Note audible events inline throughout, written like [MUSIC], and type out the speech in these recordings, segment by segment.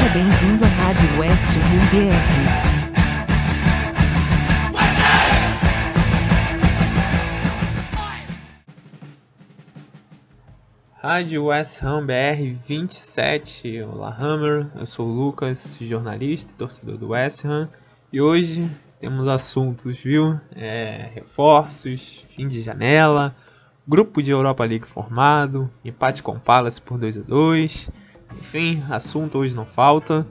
Seja bem-vindo à Rádio West Rio BR. Rádio West Ham BR 27. Olá, Hammer. Eu sou o Lucas, jornalista e torcedor do West Ham. E hoje temos assuntos, viu? É, reforços, fim de janela, grupo de Europa League formado, empate com Palace por 2 a 2 Enfim, assunto hoje não falta.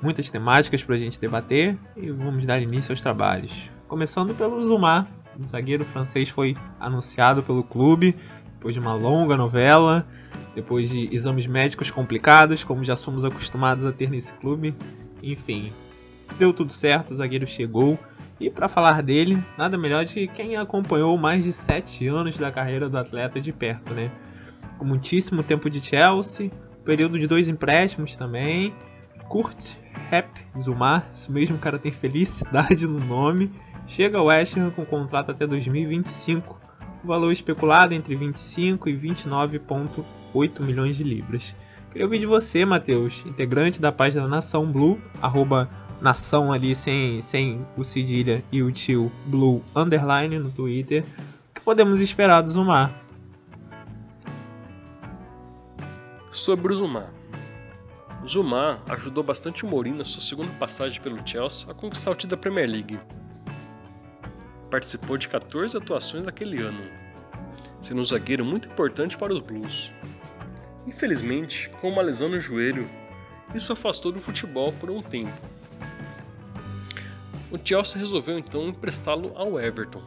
Muitas temáticas para a gente debater e vamos dar início aos trabalhos. Começando pelo Zumar, o zagueiro francês foi anunciado pelo clube depois de uma longa novela, depois de exames médicos complicados, como já somos acostumados a ter nesse clube. Enfim, deu tudo certo, o zagueiro chegou. E para falar dele, nada melhor de quem acompanhou mais de 7 anos da carreira do atleta de perto, né? Com muitíssimo tempo de Chelsea, período de dois empréstimos também. Kurt Rap Zumar, esse mesmo cara tem felicidade no nome. Chega ao West Ham com contrato até 2025, o valor especulado entre 25 e 29,8 milhões de libras. Queria ouvir de você, Matheus, integrante da página Nação Blue, arroba nação ali sem, sem o cedilha e o tio Blue Underline no Twitter. O que podemos esperar do Zumar? Sobre o Zumar. O Zumar ajudou bastante o Mourinho na sua segunda passagem pelo Chelsea a conquistar o título da Premier League. Participou de 14 atuações naquele ano, sendo um zagueiro muito importante para os Blues. Infelizmente, com uma lesão no joelho, isso afastou do futebol por um tempo o Chelsea resolveu então emprestá-lo ao Everton.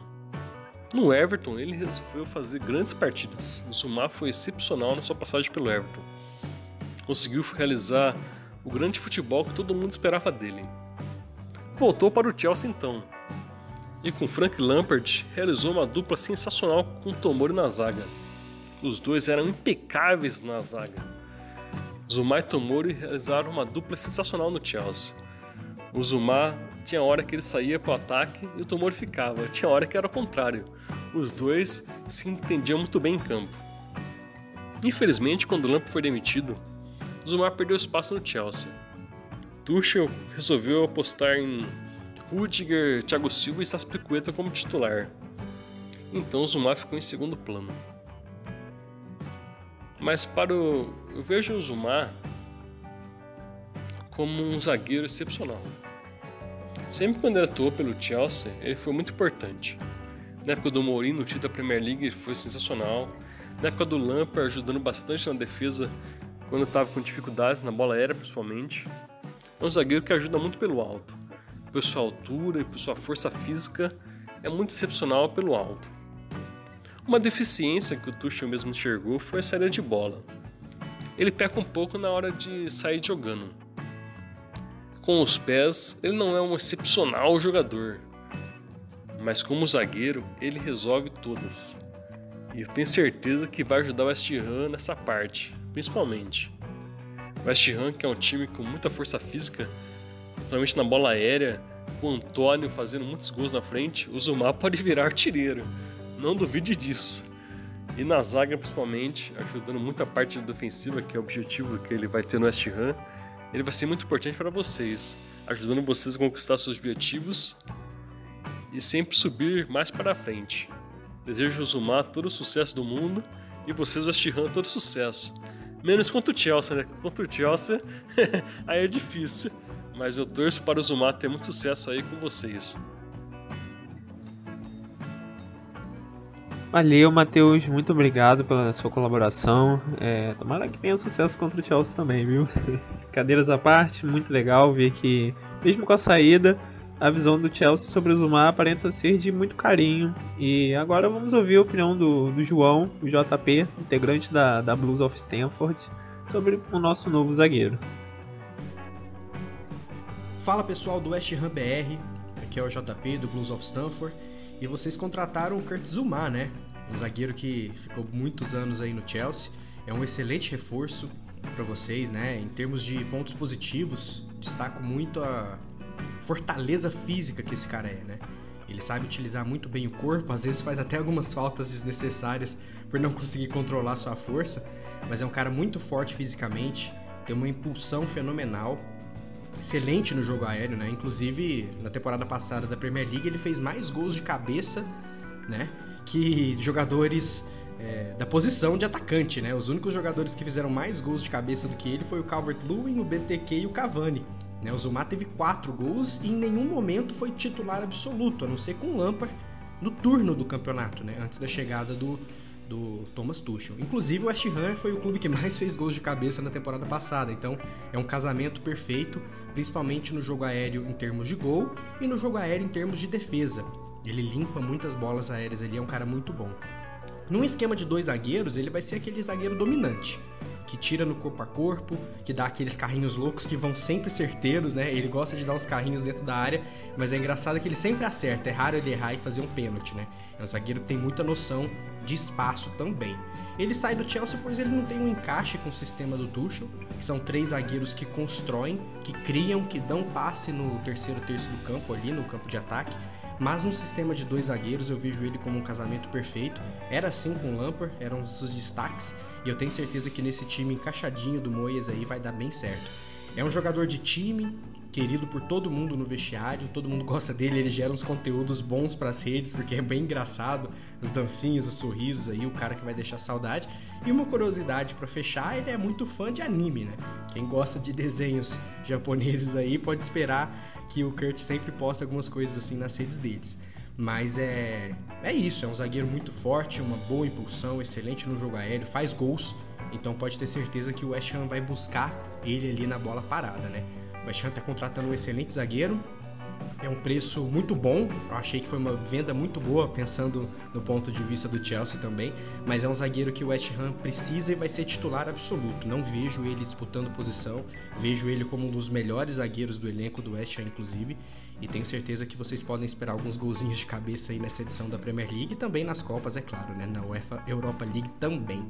No Everton, ele resolveu fazer grandes partidas. Zuma foi excepcional na sua passagem pelo Everton. Conseguiu realizar o grande futebol que todo mundo esperava dele. Voltou para o Chelsea então. E com Frank Lampard realizou uma dupla sensacional com Tomori na zaga. Os dois eram impecáveis na zaga. Zuma e Tomori realizaram uma dupla sensacional no Chelsea. O Zuma tinha hora que ele saía para o ataque e o Tomori ficava. Tinha hora que era o contrário. Os dois se entendiam muito bem em campo. Infelizmente, quando o Lamp foi demitido, Zumar perdeu espaço no Chelsea. Tuchel resolveu apostar em Rudiger, Thiago Silva e Saspicueta como titular. Então Zumar ficou em segundo plano. Mas para o... eu vejo o Zumar como um zagueiro excepcional. Sempre quando ele atuou pelo Chelsea, ele foi muito importante. Na época do Mourinho, no título da Premier League, foi sensacional. Na época do Lampard, ajudando bastante na defesa quando estava com dificuldades na bola aérea, principalmente. É um zagueiro que ajuda muito pelo alto. Por sua altura e por sua força física, é muito excepcional pelo alto. Uma deficiência que o Tuchel mesmo enxergou foi a saída de bola. Ele peca um pouco na hora de sair jogando com os pés, ele não é um excepcional jogador, mas como zagueiro, ele resolve todas. E eu tenho certeza que vai ajudar o West Ham nessa parte, principalmente. West Ham, que é um time com muita força física, principalmente na bola aérea, com o Antônio fazendo muitos gols na frente, o Zumar [LAUGHS] pode virar artilheiro. Não duvide disso. E na zaga, principalmente, ajudando muita parte defensiva, que é o objetivo que ele vai ter no West Ham ele vai ser muito importante para vocês, ajudando vocês a conquistar seus objetivos e sempre subir mais para frente. Desejo Zumar todo o sucesso do mundo e vocês West Ham todo o sucesso. Menos contra o Chelsea, né? Contra o Chelsea [LAUGHS] aí é difícil, mas eu torço para o Zumar ter muito sucesso aí com vocês. Valeu, Matheus. Muito obrigado pela sua colaboração. É, tomara que tenha sucesso contra o Chelsea também, viu? [LAUGHS] Cadeiras à parte, muito legal ver que, mesmo com a saída, a visão do Chelsea sobre o Zuma aparenta ser de muito carinho. E agora vamos ouvir a opinião do, do João, o JP, integrante da, da Blues of Stanford, sobre o nosso novo zagueiro. Fala pessoal do West Ham BR, aqui é o JP do Blues of Stanford. E vocês contrataram o Kurt Zuma, né? Um zagueiro que ficou muitos anos aí no Chelsea. É um excelente reforço para vocês, né? Em termos de pontos positivos, destaco muito a fortaleza física que esse cara é, né? Ele sabe utilizar muito bem o corpo, às vezes faz até algumas faltas desnecessárias por não conseguir controlar sua força, mas é um cara muito forte fisicamente, tem uma impulsão fenomenal excelente no jogo aéreo, né? Inclusive, na temporada passada da Premier League, ele fez mais gols de cabeça, né? Que jogadores é, da posição de atacante, né? Os únicos jogadores que fizeram mais gols de cabeça do que ele foi o Calvert-Lewin, o BTK e o Cavani. Né? O Zuma teve quatro gols e em nenhum momento foi titular absoluto, a não ser com o Lampard no turno do campeonato, né? Antes da chegada do, do Thomas Tuchel. Inclusive o West Ham foi o clube que mais fez gols de cabeça na temporada passada, então é um casamento perfeito, principalmente no jogo aéreo em termos de gol e no jogo aéreo em termos de defesa. Ele limpa muitas bolas aéreas ali, é um cara muito bom. Num esquema de dois zagueiros, ele vai ser aquele zagueiro dominante, que tira no corpo a corpo, que dá aqueles carrinhos loucos que vão sempre certeiros, né? Ele gosta de dar uns carrinhos dentro da área, mas é engraçado que ele sempre acerta, é raro ele errar e fazer um pênalti, né? É um zagueiro que tem muita noção de espaço também. Ele sai do Chelsea pois ele não tem um encaixe com o sistema do Tuchel, que são três zagueiros que constroem, que criam, que dão passe no terceiro terço do campo ali, no campo de ataque, mas no sistema de dois zagueiros eu vejo ele como um casamento perfeito. Era assim com o Lampard, eram os destaques, e eu tenho certeza que nesse time encaixadinho do Moyes aí vai dar bem certo. É um jogador de time, querido por todo mundo no vestiário, todo mundo [LAUGHS] gosta dele, ele gera uns conteúdos bons para as redes, porque é bem engraçado, as dancinhas, os sorrisos aí, o cara que vai deixar saudade. E uma curiosidade para fechar, ele é muito fã de anime, né? Quem gosta de desenhos japoneses aí pode esperar que o Kurt sempre posta algumas coisas assim nas redes deles. Mas é, é isso, é um zagueiro muito forte, uma boa impulsão, excelente no jogo aéreo, faz gols, então pode ter certeza que o West Ham vai buscar ele ali na bola parada, né? O West Ham está contratando um excelente zagueiro, é um preço muito bom. Eu achei que foi uma venda muito boa, pensando no ponto de vista do Chelsea também. Mas é um zagueiro que o West Ham precisa e vai ser titular absoluto. Não vejo ele disputando posição. Vejo ele como um dos melhores zagueiros do elenco do West Ham, inclusive. E tenho certeza que vocês podem esperar alguns golzinhos de cabeça aí nessa edição da Premier League e também nas Copas, é claro, né? Na UEFA Europa League também.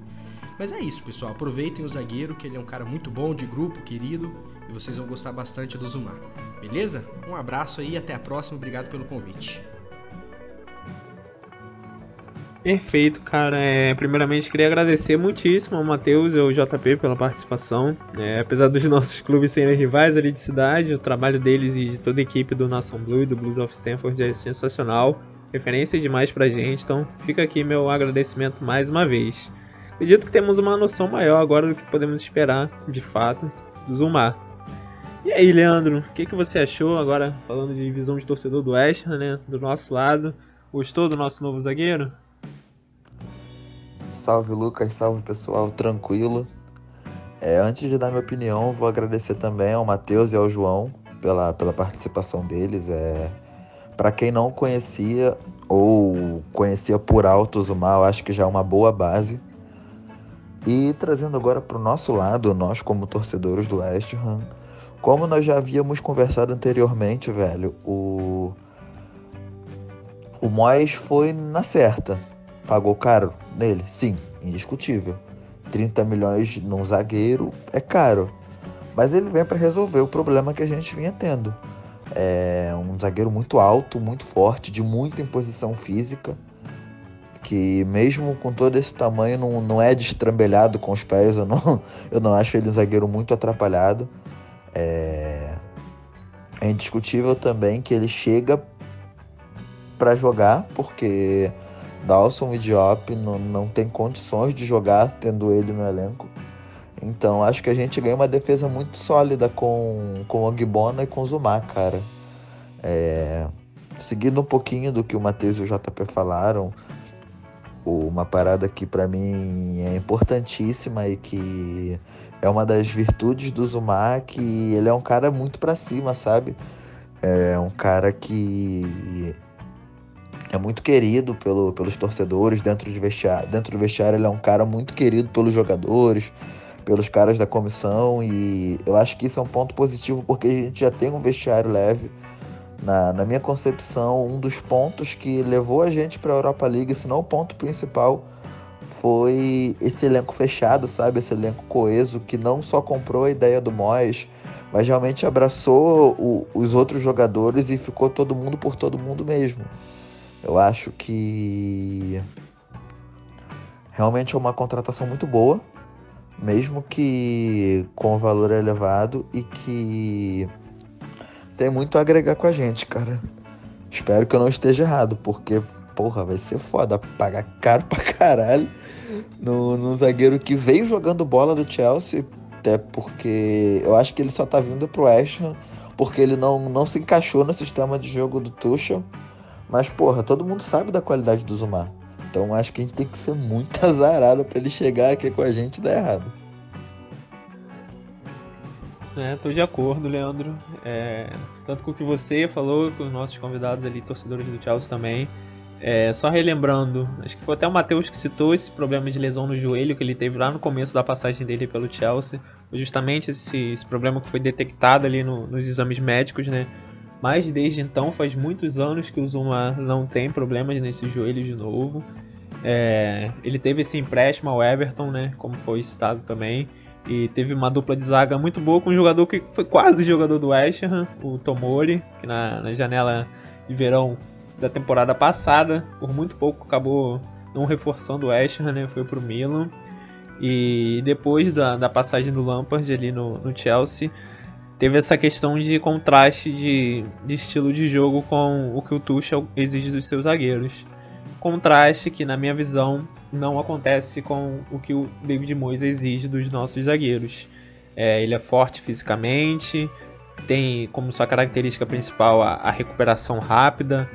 Mas é isso, pessoal. Aproveitem o zagueiro, que ele é um cara muito bom, de grupo, querido, e vocês vão gostar bastante do Zumar. Beleza? Um abraço aí e até a próxima. Obrigado pelo convite. Perfeito, cara. É, primeiramente, queria agradecer muitíssimo ao Matheus e ao JP pela participação. É, apesar dos [LAUGHS] nossos clubes serem rivais ali de cidade, o trabalho deles e de toda a equipe do Nação Blue e do Blues of Stanford é sensacional. Referência demais pra gente, então fica aqui meu agradecimento mais uma vez. Acredito que temos uma noção maior agora do que podemos esperar, de fato, do Zumar. E aí, Leandro, o que, que você achou agora, falando de visão de torcedor do West Ham, né? Do nosso lado. Gostou do nosso novo zagueiro? Salve, Lucas. Salve, pessoal. Tranquilo. É, antes de dar minha opinião, vou agradecer também ao Matheus e ao João pela, pela participação deles. É, para quem não conhecia ou conhecia por alto o Zumar, eu acho que já é uma boa base. E trazendo agora para o nosso lado, nós como torcedores do West Ham, como nós já havíamos conversado anteriormente, velho, o. O Moyes foi na certa. Pagou caro nele? Sim, indiscutível. 30 milhões num zagueiro é caro. Mas ele vem para resolver o problema que a gente vinha tendo. É um zagueiro muito alto, muito forte, de muita imposição física. Que mesmo com todo esse tamanho não, não é destrambelhado com os pés. Eu não, [LAUGHS] eu não acho ele um zagueiro muito atrapalhado. É, é indiscutível também que ele chega para jogar, porque Dawson e Diop não, não tem condições de jogar tendo ele no elenco. Então acho que a gente ganha uma defesa muito sólida com, com o e com o Zumar, cara. É, seguindo um pouquinho do que o Matheus e o JP falaram, uma parada que para mim é importantíssima e que é uma das virtudes do Zumar que ele é um cara muito para cima, sabe? É um cara que é muito querido pelo, pelos torcedores dentro, de vestiário, dentro do vestiário. Ele é um cara muito querido pelos jogadores, pelos caras da comissão. E eu acho que isso é um ponto positivo porque a gente já tem um vestiário leve. Na, na minha concepção, um dos pontos que levou a gente para a Europa League, se não o ponto principal, foi esse elenco fechado, sabe? Esse elenco coeso que não só comprou a ideia do Moyes, mas realmente abraçou o, os outros jogadores e ficou todo mundo por todo mundo mesmo. Eu acho que realmente é uma contratação muito boa, mesmo que com valor elevado e que tem muito a agregar com a gente, cara. Espero que eu não esteja errado, porque, porra, vai ser foda pagar caro pra caralho no, no zagueiro que veio jogando bola do Chelsea, até porque eu acho que ele só tá vindo pro West Ham porque ele não, não se encaixou no sistema de jogo do Tuchel. Mas, porra, todo mundo sabe da qualidade do Zumar. Então acho que a gente tem que ser muito [LAUGHS] azarado para ele chegar aqui com a gente e dar errado. É, tô de acordo, Leandro. É, tanto com o que você falou, com os nossos convidados ali, torcedores do Chelsea também. É, só relembrando, acho que foi até o Matheus que citou esse problema de lesão no joelho que ele teve lá no começo da passagem dele pelo Chelsea. Justamente esse, esse problema que foi detectado ali no, nos exames médicos, né? Mas desde então faz muitos anos que o Zuma não tem problemas nesse joelho de novo. É, ele teve esse empréstimo ao Everton, né? Como foi citado também. E teve uma dupla de zaga muito boa com um jogador que foi quase jogador do West Ham, o Tomori, que na, na janela de verão da temporada passada, por muito pouco acabou não reforçando o West Ham, né? Foi pro Milan. E depois da, da passagem do Lampard ali no, no Chelsea, teve essa questão de contraste de, de estilo de jogo com o que o Tuchel exige dos seus zagueiros. Contraste que, na minha visão, não acontece com o que o David Moyes exige dos nossos zagueiros. É, ele é forte fisicamente, tem como sua característica principal a, a recuperação rápida,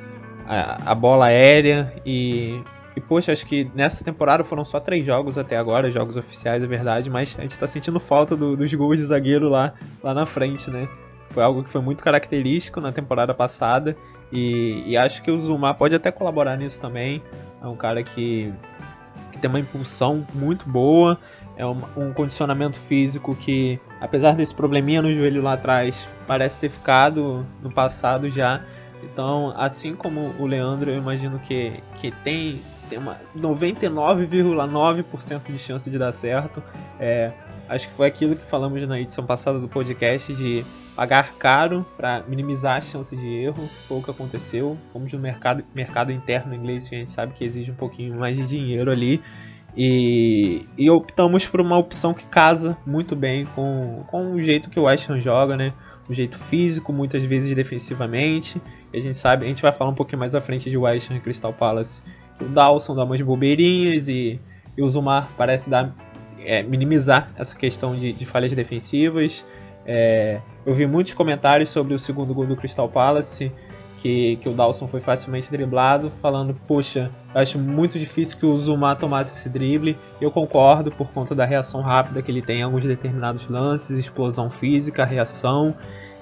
a, a, bola aérea e, e, poxa, acho que nessa temporada foram só três jogos até agora, jogos oficiais, é verdade, mas a gente está sentindo falta do, dos gols de zagueiro lá, lá na frente, né? Foi algo que foi muito característico na temporada passada e, e acho que o Zuma pode até colaborar nisso também. É um cara que tem uma impulsão muito boa, é um, um, condicionamento físico que, apesar desse probleminha no joelho lá atrás, parece ter ficado no passado já. Então, assim como o Leandro, eu imagino que, que tem, tem uma 99,9% de chance de dar certo. É, acho que foi aquilo que falamos na edição passada do podcast de pagar caro para minimizar a chance de erro. Foi o que aconteceu. Fomos no mercado, mercado interno inglês, que a gente sabe que exige um pouquinho mais de dinheiro ali. E, e optamos por uma opção que casa muito bem com, com o jeito que o West Ham joga, né? Um jeito físico, muitas vezes defensivamente. A gente sabe, a gente vai falar um pouquinho mais à frente de West Ham e Crystal Palace, que o Dawson dá umas bobeirinhas e, e o Zumar parece dar, é, minimizar essa questão de, de falhas defensivas. É, eu vi muitos comentários sobre o segundo gol do Crystal Palace, que, que o Dawson foi facilmente driblado, falando, poxa, acho muito difícil que o Zuma tomasse esse drible. Eu concordo por conta da reação rápida que ele tem em alguns determinados lances, explosão física, reação,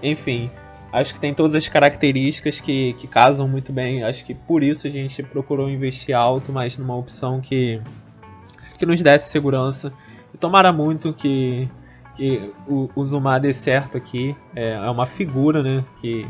enfim. Acho que tem todas as características que, que casam muito bem. Acho que por isso a gente procurou investir alto, mas numa opção que, que nos desse segurança. E tomara muito que, que o, o Zuma dê certo aqui. É, é uma figura, né? Que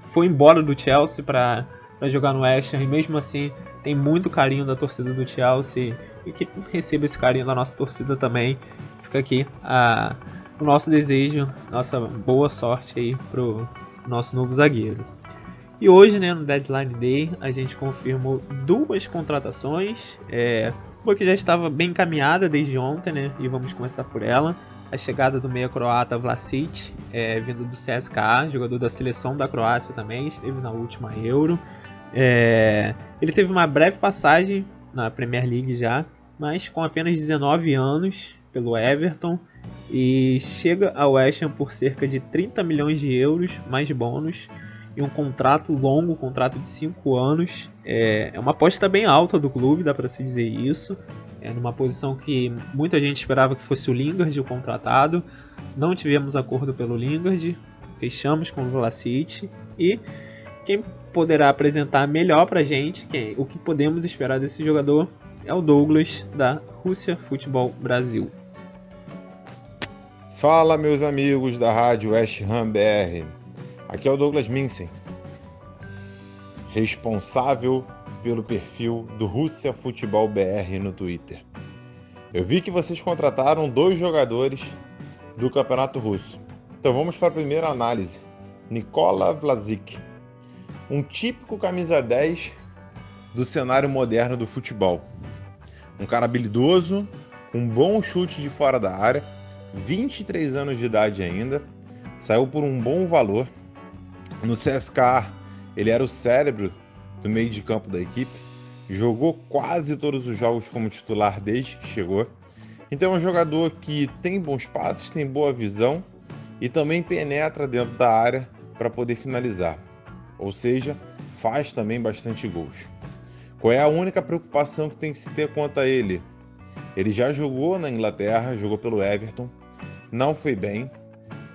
foi embora do Chelsea para jogar no West Ham e mesmo assim tem muito carinho da torcida do Chelsea e que receba esse carinho da nossa torcida também. Fica aqui a, o nosso desejo, nossa boa sorte aí pro nosso novo zagueiro. E hoje, né, no Deadline Day, a gente confirmou duas contratações. É, uma que já estava bem encaminhada desde ontem, né? E vamos começar por ela a chegada do meia croata Vlasic, é, vindo do CSKA, jogador da seleção da Croácia também, esteve na última Euro. É, ele teve uma breve passagem na Premier League já, mas com apenas 19 anos pelo Everton e chega ao West Ham por cerca de 30 milhões de euros mais bônus e um contrato longo, um contrato de 5 anos. É, é uma aposta bem alta do clube, dá para se dizer isso é, numa posição que muita gente esperava que fosse o Lingard o contratado. Não tivemos acordo pelo Lingard, fechamos com o Vlasic e quem poderá apresentar melhor pra gente, quem, o que podemos esperar desse jogador, é o Douglas da Rússia Futebol Brasil. Fala meus amigos da Rádio West Ham BR. Aqui é o Douglas Minsen, responsável pelo perfil do Rússia Futebol BR no Twitter. Eu vi que vocês contrataram dois jogadores do Campeonato Russo. Então vamos para a primeira análise. Nikola Vlasic, um típico camisa 10 do cenário moderno do futebol. Um cara habilidoso, com um bom chute de fora da área, 23 anos de idade ainda, saiu por um bom valor. No CSK, ele era o cérebro do meio de campo da equipe, jogou quase todos os jogos como titular desde que chegou. Então é um jogador que tem bons passes, tem boa visão e também penetra dentro da área para poder finalizar. Ou seja, faz também bastante gols. Qual é a única preocupação que tem que se ter quanto a ele? Ele já jogou na Inglaterra, jogou pelo Everton, não foi bem,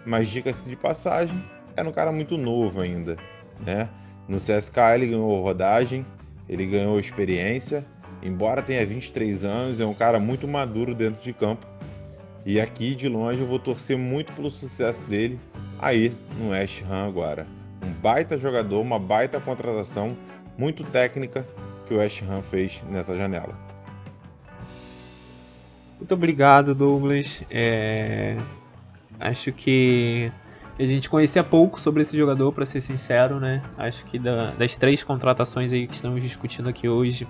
mas dica-se de passagem, era um cara muito novo ainda, né? No CSK ele ganhou rodagem, ele ganhou experiência, embora tenha 23 anos, é um cara muito maduro dentro de campo. E aqui de longe eu vou torcer muito pelo sucesso dele aí no West Ham agora. Um baita jogador, uma baita contratação, muito técnica que o West Ham fez nessa janela. Muito obrigado, Douglas. É... Acho que a gente conhecia pouco sobre esse jogador, para ser sincero, né? Acho que da, das três contratações aí que estamos discutindo aqui hoje,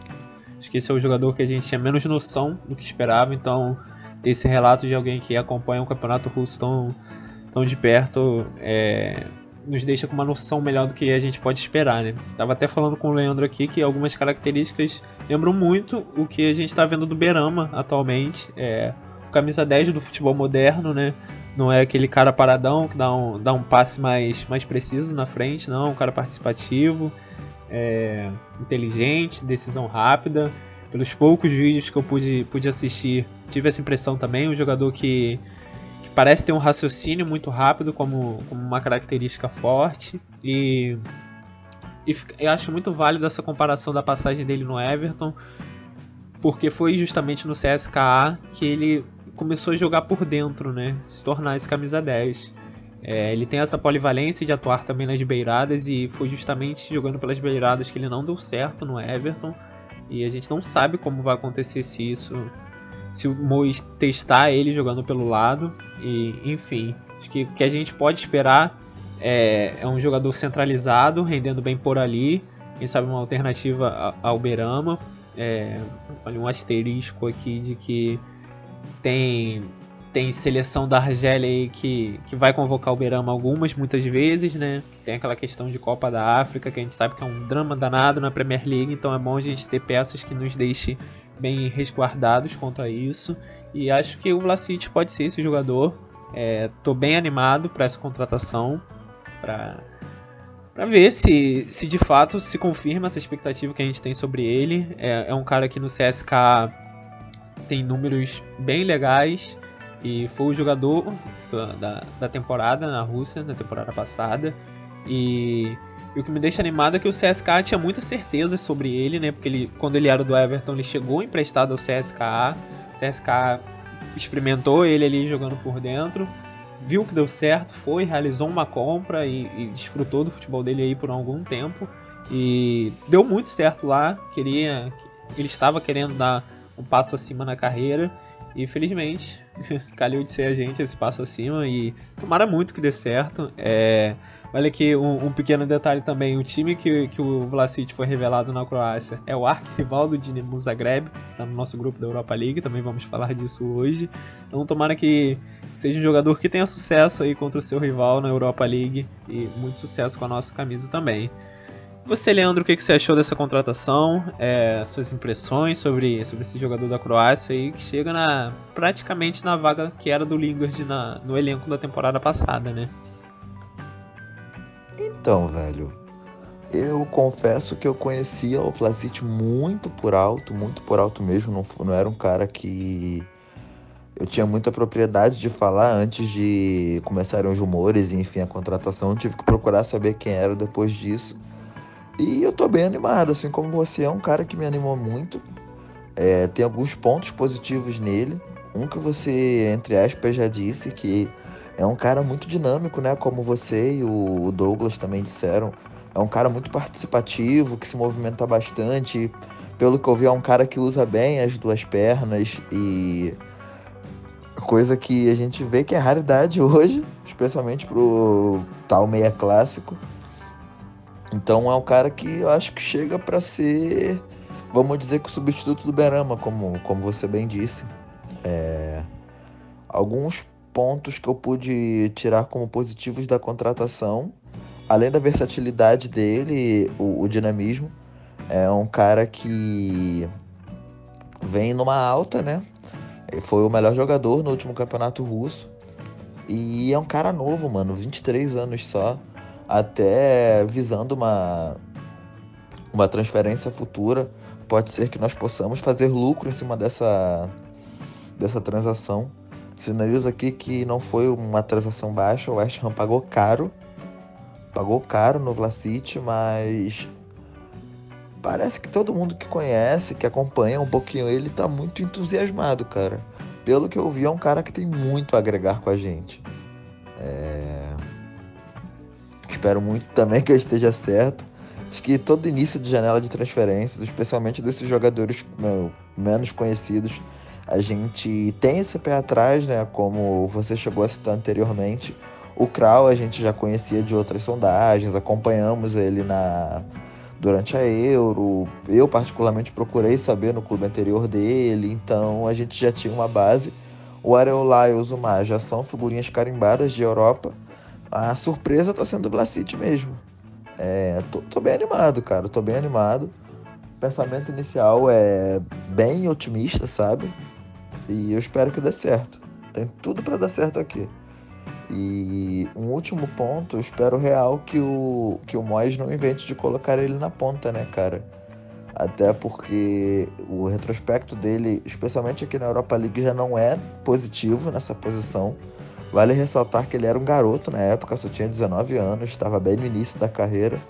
acho que esse é o jogador que a gente tinha menos noção do que esperava. Então, ter esse relato de alguém que acompanha o campeonato russo tão, tão de perto é, nos deixa com uma noção melhor do que a gente pode esperar, né? Tava até falando com o Leandro aqui que algumas características lembram muito o que a gente está vendo do Berama atualmente. É, o camisa 10 do futebol moderno, né? Não é aquele cara paradão que dá um, dá um passe mais, mais preciso na frente, não. Um cara participativo, é, inteligente, decisão rápida. Pelos poucos vídeos que eu pude, pude assistir, tive essa impressão também. Um jogador que parece ter um raciocínio muito rápido como, como uma característica forte e, e eu acho muito válido essa comparação da passagem dele no Everton porque foi justamente no CSKA que ele começou a jogar por dentro, né, se tornar esse camisa 10. É, ele tem essa polivalência de atuar também nas beiradas e foi justamente jogando pelas beiradas que ele não deu certo no Everton e a gente não sabe como vai acontecer se isso se o Mois testar ele jogando pelo lado. E, enfim, acho que o que a gente pode esperar é, é um jogador centralizado, rendendo bem por ali. Quem sabe uma alternativa ao Berama. É, olha um asterisco aqui de que tem tem seleção da Argélia aí que, que vai convocar o Berama algumas, muitas vezes, né? Tem aquela questão de Copa da África, que a gente sabe que é um drama danado na Premier League, então é bom a gente ter peças que nos deixem bem resguardados quanto a isso. E acho que o Vlasic pode ser esse jogador. Estou é, bem animado para essa contratação, para para ver se, se de fato se confirma essa expectativa que a gente tem sobre ele. É, é um cara que no CSK tem números bem legais e foi o jogador da, da temporada na Rússia, na temporada passada. E e o que me deixa animado é que o CSKA tinha muita certeza sobre ele, né? Porque ele, quando ele era do Everton, ele chegou emprestado ao CSKA. O CSKA experimentou ele ali jogando por dentro, viu que deu certo, foi, realizou uma compra e, e desfrutou do futebol dele aí por algum tempo. E deu muito certo lá. Queria, ele estava querendo dar um passo acima na carreira. E felizmente, [LAUGHS] calhou de ser a gente esse passo acima. E tomara muito que dê certo. É, Olha aqui um, um, pequeno detalhe também: o time que, que o Vlasic foi revelado na Croácia é o arquirrival do Dinamo Zagreb, que está no nosso grupo da Europa League, também vamos falar disso hoje. Então, tomara que seja um jogador que tenha sucesso aí contra o seu rival na Europa League e muito sucesso com a nossa camisa também. Você, Leandro, o que, que você achou dessa contratação? É, suas impressões sobre, sobre esse jogador da Croácia aí que chega na, praticamente na vaga que era do Lingard na, no elenco da temporada passada, né? Então, velho, eu confesso que eu conhecia o Vlasic muito por alto, muito por alto mesmo. Não, não era um cara que eu tinha muita propriedade de falar antes de começarem os rumores e, enfim, a contratação. Eu tive que procurar saber quem era depois disso. E eu tô bem animado, assim como você é um cara que me animou muito. É, tem alguns pontos positivos nele. Um que você, entre aspas, já disse, que é um cara muito dinâmico, né? Como você e o Douglas também disseram. É um cara muito participativo, que se movimenta bastante. Pelo que eu vi, é um cara que usa bem as duas pernas e coisa que a gente vê que é raridade [LAUGHS] hoje, especialmente pro tal meia clássico. Então é um cara que eu acho que chega para ser, vamos dizer que o substituto do Berama, como, como você bem disse. É, alguns pontos que eu pude tirar como positivos da contratação. além da versatilidade dele, o, o dinamismo, é um cara que vem numa alta, né? Ele foi o melhor jogador no último campeonato russo. E é um cara novo, mano, 23 anos só, até visando uma uma transferência futura. Pode ser que nós possamos fazer lucro em cima dessa dessa transação. Sinalizo aqui que não foi uma transação baixa, o West Ham pagou caro. Pagou caro no Vlasic, mas parece que todo mundo que conhece, que acompanha um pouquinho ele, tá muito entusiasmado, cara. Pelo que eu vi, é um cara que tem muito a agregar com a gente. É... Espero muito também que eu esteja certo. Acho que todo início de janela de transferências, especialmente desses jogadores menos conhecidos, a gente tem esse pé atrás, né? Como você chegou a citar anteriormente. O Krau a gente já conhecia de outras sondagens, acompanhamos ele na durante a Euro. Eu particularmente procurei saber no clube anterior dele, então a gente já tinha uma base. O Areola e o Zuma já são figurinhas carimbadas de Europa. A surpresa tá sendo o Blacite mesmo. É, tô, tô bem animado, cara. Tô bem animado. O pensamento inicial é bem otimista, sabe? E eu espero que dê certo. Tem tudo para dar certo aqui. E um último ponto, eu espero real que o, que o Moyes não invente de colocar ele na ponta, né, cara? Até porque o retrospecto dele, especialmente aqui na Europa League, já não é positivo nessa posição. Vale ressaltar que ele era um garoto na época, só tinha 19 anos, estava bem no início da carreira.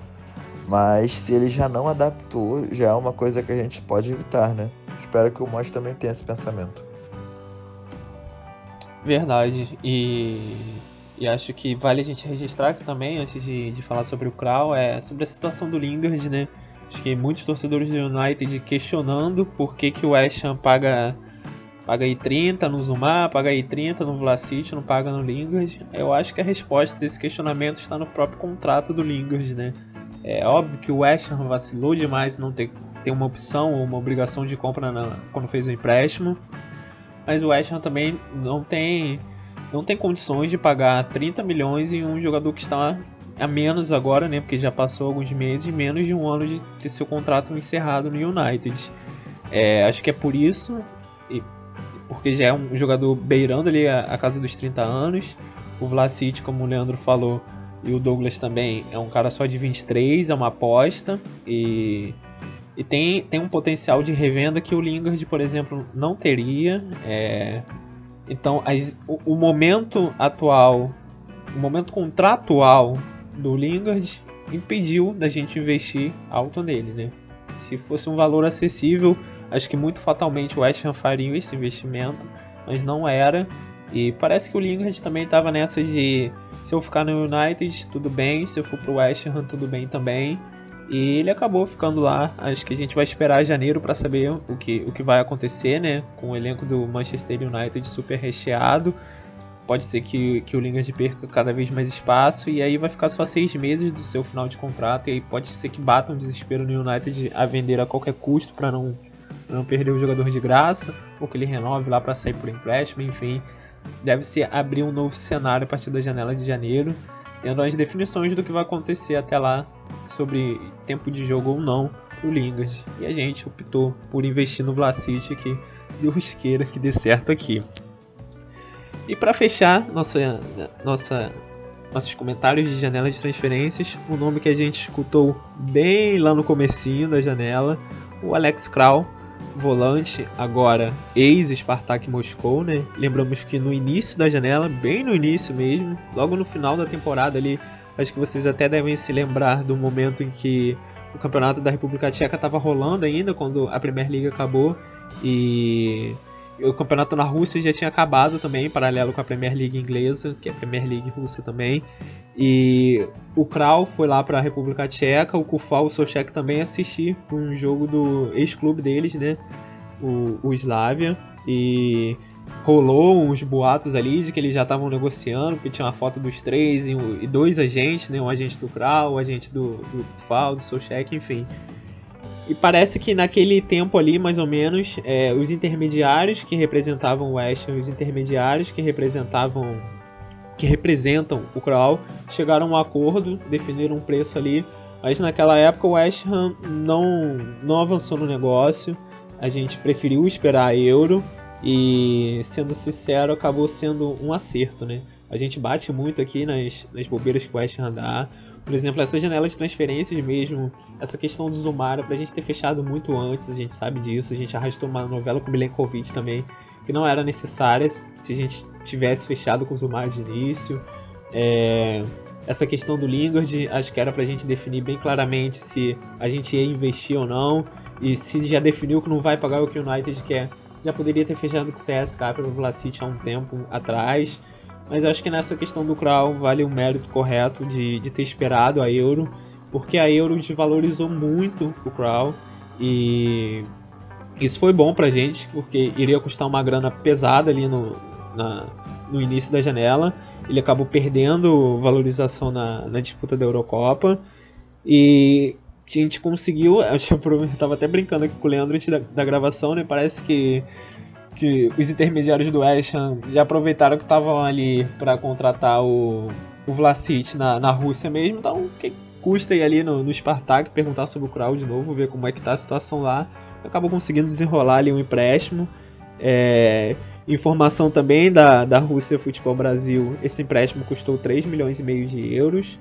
Mas se ele já não adaptou, já é uma coisa que a gente pode evitar, né? Espero que o Moyes também tenha esse pensamento. Verdade. E, e acho que vale a gente registrar aqui também, antes de, de falar sobre o Krau, é sobre a situação do Lingard, né? Acho que muitos torcedores do United questionando por que, que o Ham paga, paga aí 30 no Zuma, paga aí 30 no Vlasic, não paga no Lingard. Eu acho que a resposta desse questionamento está no próprio contrato do Lingard, né? É óbvio que o West Ham vacilou demais não ter, ter uma opção ou uma obrigação de compra na, quando fez o empréstimo mas o West Ham também não tem não tem condições de pagar 30 milhões em um jogador que está a menos agora, né? Porque já passou alguns meses, menos de um ano de ter seu contrato encerrado no United. É, acho que é por isso, porque já é um jogador beirando ali a, a casa dos 30 anos. O Vlasic, como o Leandro falou, e o Douglas também é um cara só de 23, é uma aposta. E e tem, tem um potencial de revenda que o Lingard, por exemplo, não teria. É... Então, as, o, o, momento atual, o momento contratual do Lingard impediu da gente investir alto nele, né? Se fosse um valor acessível, acho que muito fatalmente o West Ham faria esse investimento, mas não era. E parece que o Lingard também estava nessa de se eu ficar no United, tudo bem, se eu for pro West Ham, tudo bem também. E ele acabou ficando lá. Acho que a gente vai esperar janeiro para saber o que, o que vai acontecer, né? Com o elenco do Manchester United super recheado. Pode ser que, que o Lingard perca cada vez mais espaço e aí vai ficar só seis meses do seu final de contrato. E aí pode ser que bata um desespero no United a vender a qualquer custo para não, não perder o jogador de graça, ou que ele renove lá para sair por empréstimo, enfim. Deve ser abrir um novo cenário a partir da janela de janeiro tendo as definições do que vai acontecer até lá sobre tempo de jogo ou não pro Lingard. E a gente optou por investir no Vlasic que Deus queira que dê certo aqui. E para fechar nossa, nossa, nossos comentários de janela de transferências, o nome que a gente escutou bem lá no comecinho da janela, o Alex Kral, volante, agora ex-Spartak Moscou, né? Lembramos que no início da janela, bem no início mesmo, logo no final da temporada ali, acho que vocês até devem se lembrar do momento em que o campeonato da República Tcheca estava rolando ainda, quando a Premier League acabou, e o campeonato na Rússia já tinha acabado também, paralelo com a Premier League inglesa, que é a Premier League russa também. E o Kral foi lá para a República Tcheca, o Kufal, o Sochek também assistir um jogo do ex-clube deles, né? O, o Slavia. E rolou uns boatos ali de que eles já estavam negociando, porque tinha uma foto dos três e, dois agentes, né? Um agente do Kral, um agente do, do Kufal, do Sochek, enfim. E parece que naquele tempo ali, mais ou menos, é, os intermediários que representavam o West Ham, os intermediários que representavam que representam o Kroll chegaram a um acordo, definiram um preço ali, mas naquela época o West Ham não, não avançou no negócio, a gente preferiu esperar a Euro e, sendo sincero, acabou sendo um acerto, né? A gente bate muito aqui nas, nas bobeiras que o West Ham dá. Por exemplo, essa janela de transferências mesmo, essa questão do Zumara, pra gente ter fechado muito antes, a gente sabe disso. A gente arrastou uma novela com o Milenkovic também, que não era necessária se a gente tivesse fechado com o Zumara de início. É, essa questão do Lingard, acho que era pra gente definir bem claramente se a gente ia investir ou não. E se já definiu que não vai pagar o que o United quer, já poderia ter fechado com o CSK pelo Vlasic há um tempo atrás. Mas acho que nessa questão do Crown vale o mérito correto de, de ter esperado a Euro, porque a Euro desvalorizou muito o Crown e isso foi bom pra gente, porque iria custar uma grana pesada ali no, na, no início da janela. Ele acabou perdendo valorização na, na disputa da Eurocopa. E a gente conseguiu. [LAUGHS] Eu tava até brincando aqui com o Leandro antes da, da gravação, né? Parece que que os intermediários do West Ham já aproveitaram que estavam ali para contratar o, o Vlasic na, na Rússia mesmo, então que custa ir ali no, no Spartak perguntar sobre o Kral de novo, ver como é que tá a situação lá. Acabou conseguindo desenrolar ali um empréstimo. É, informação também da, da Rússia Futebol Brasil, esse empréstimo custou 3 milhões e meio de euros.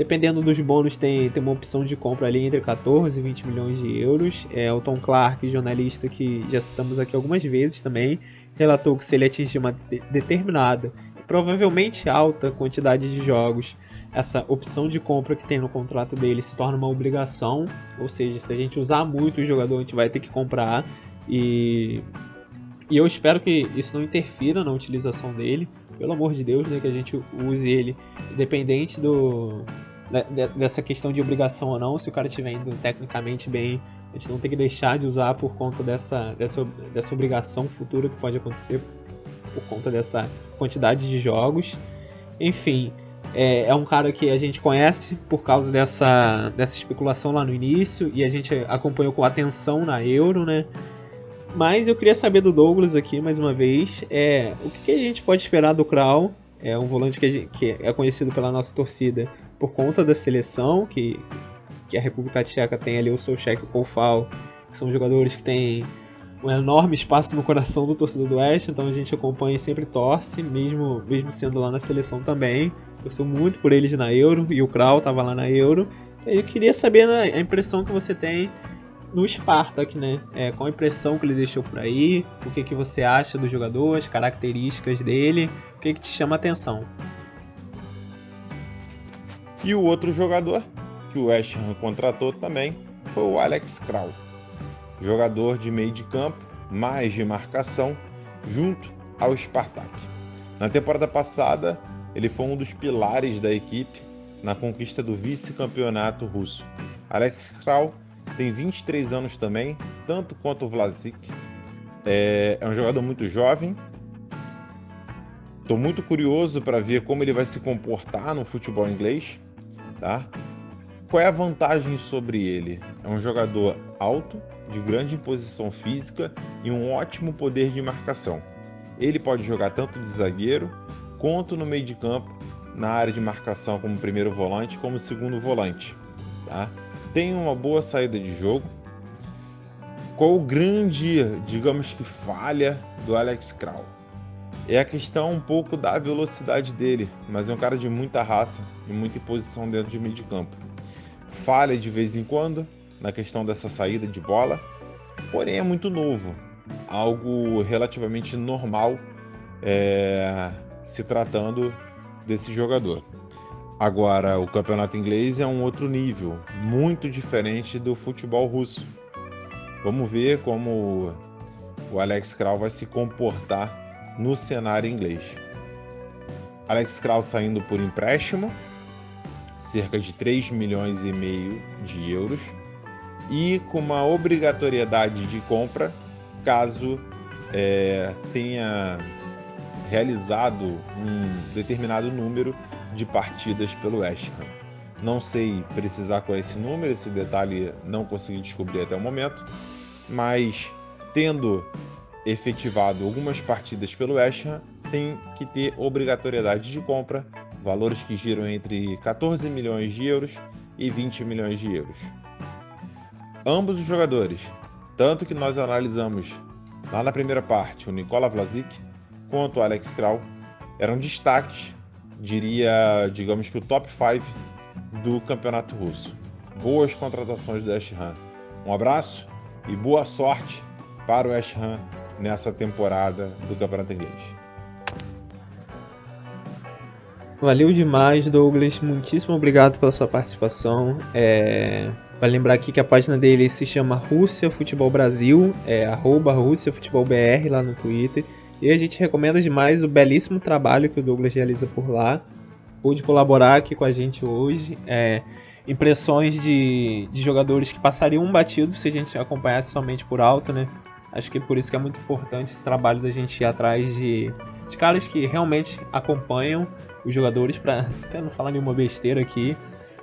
Dependendo dos bônus, tem, tem uma opção de compra ali entre 14 e 20 milhões de euros. É, o Tom Clark, jornalista que já citamos aqui algumas vezes também, relatou que se ele atingir uma de determinada, provavelmente alta quantidade de jogos, essa opção de compra que tem no contrato dele se torna uma obrigação. Ou seja, se a gente usar muito o jogador, a gente vai ter que comprar. E, e eu espero que isso não interfira na utilização dele pelo amor de Deus, né, que a gente use ele independente do, dessa questão de obrigação ou não, se o cara estiver indo tecnicamente bem, a gente não tem que deixar de usar por conta dessa, dessa, dessa obrigação futura que pode acontecer por conta dessa quantidade de jogos. Enfim, é, é, um cara que a gente conhece por causa dessa, dessa especulação lá no início e a gente acompanhou com atenção na Euro, né? Mas eu queria saber do Douglas aqui, mais uma vez, é, o que, que a gente pode esperar do Kral? É um volante que, que é conhecido pela nossa torcida por conta da seleção, que, que a República Tcheca tem ali o Solchek e o Koufal, que são jogadores que têm um enorme espaço no coração do torcedor do Oeste, então a gente acompanha e sempre torce, mesmo, mesmo sendo lá na seleção também. A torceu muito por eles na Euro, e o Kral estava lá na Euro. Eu queria saber a impressão que você tem no Spartak, né? É, qual a impressão que ele deixou por aí, o que, que você acha do jogador, as características dele, o que, que te chama a atenção. E o outro jogador que o West Ham contratou também foi o Alex Kral, jogador de meio de campo, mais de marcação, junto ao Spartak. Na temporada passada, ele foi um dos pilares da equipe na conquista do vice-campeonato russo. Alex Kral tem 23 anos também, tanto quanto o Vlasic. É, é um jogador muito jovem, Estou muito curioso para ver como ele vai se comportar no futebol inglês tá? Qual é a vantagem sobre ele? É um jogador alto, de grande imposição física e um ótimo poder de marcação. Ele pode jogar tanto de zagueiro quanto no meio de campo, na área de marcação como primeiro volante, como segundo volante. Tá? Tem uma boa saída de jogo. Qual o grande, digamos que, falha do Alex Kral? É a questão um pouco da velocidade dele, mas é um cara de muita raça e muita imposição dentro de meio de campo. Falha de vez em quando na questão dessa saída de bola, porém é muito novo, algo relativamente normal é, se tratando desse jogador. Agora, o campeonato inglês é um outro nível, muito diferente do futebol russo. Vamos ver como o Alex Kral vai se comportar no cenário inglês. Alex Kraus saindo por empréstimo, cerca de 3 milhões e meio de euros, e com uma obrigatoriedade de compra caso é, tenha realizado um determinado número de partidas pelo West Ham. Não sei precisar qual é esse número, esse detalhe não consegui descobrir até o momento, mas tendo efetivado algumas partidas pelo West Ham, tem que ter obrigatoriedade de compra, valores que giram entre 14 milhões de euros e 20 milhões de euros. Ambos os jogadores, tanto que nós analisamos lá na primeira parte o Nikola Vlasic quanto o Alex Kral, eram destaques, diria, digamos que o top 5 do campeonato russo. Boas contratações do Ham. Um abraço e boa sorte para o Ham nessa temporada do Campeonato Inglês. Valeu demais, Douglas. Muitíssimo obrigado pela sua participação. É... Vale lembrar aqui que a página dele se chama Rússia Futebol Brasil, é arroba Rússia Futebol BR lá no Twitter. E a gente recomenda demais o belíssimo trabalho que o Douglas realiza por lá. Pude colaborar aqui com a gente hoje. É, impressões de, de jogadores que passariam um batido se a gente acompanhasse somente por alto, né? Acho que por isso que é muito importante esse trabalho da gente ir atrás de, de caras que realmente acompanham os jogadores, para [LAUGHS] até não falar nenhuma besteira aqui.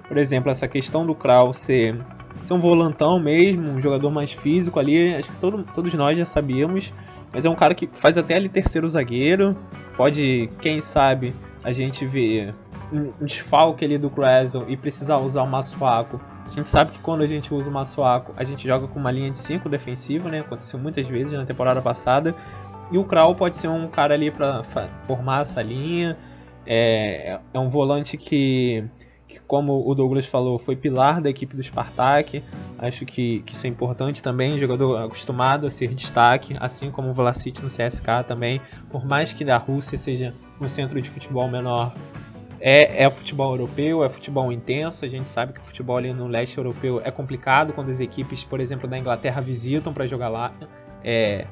Por exemplo, essa questão do Kraul ser, ser um volantão mesmo, um jogador mais físico ali, acho que todo, todos nós já sabíamos, mas é um cara que faz até ali terceiro zagueiro, pode, quem sabe, a gente ver um, desfalque ali do Creswell e precisar usar o Massuaco. A gente sabe que quando a gente usa o Massuaco, a gente joga com uma linha de 5 defensiva, né? Aconteceu muitas vezes na temporada passada. E o Kral pode ser um cara ali para formar essa linha. É, é um volante que que, como o Douglas falou, foi pilar da equipe do Spartak. Acho que, que isso é importante também. Jogador acostumado a ser destaque, assim como o Vlasic no CSK também. Por mais que da Rússia seja um centro de futebol menor, é, é futebol europeu, é futebol intenso. A gente sabe que o futebol ali no leste europeu é complicado quando as equipes, por exemplo, da Inglaterra visitam para jogar lá. É,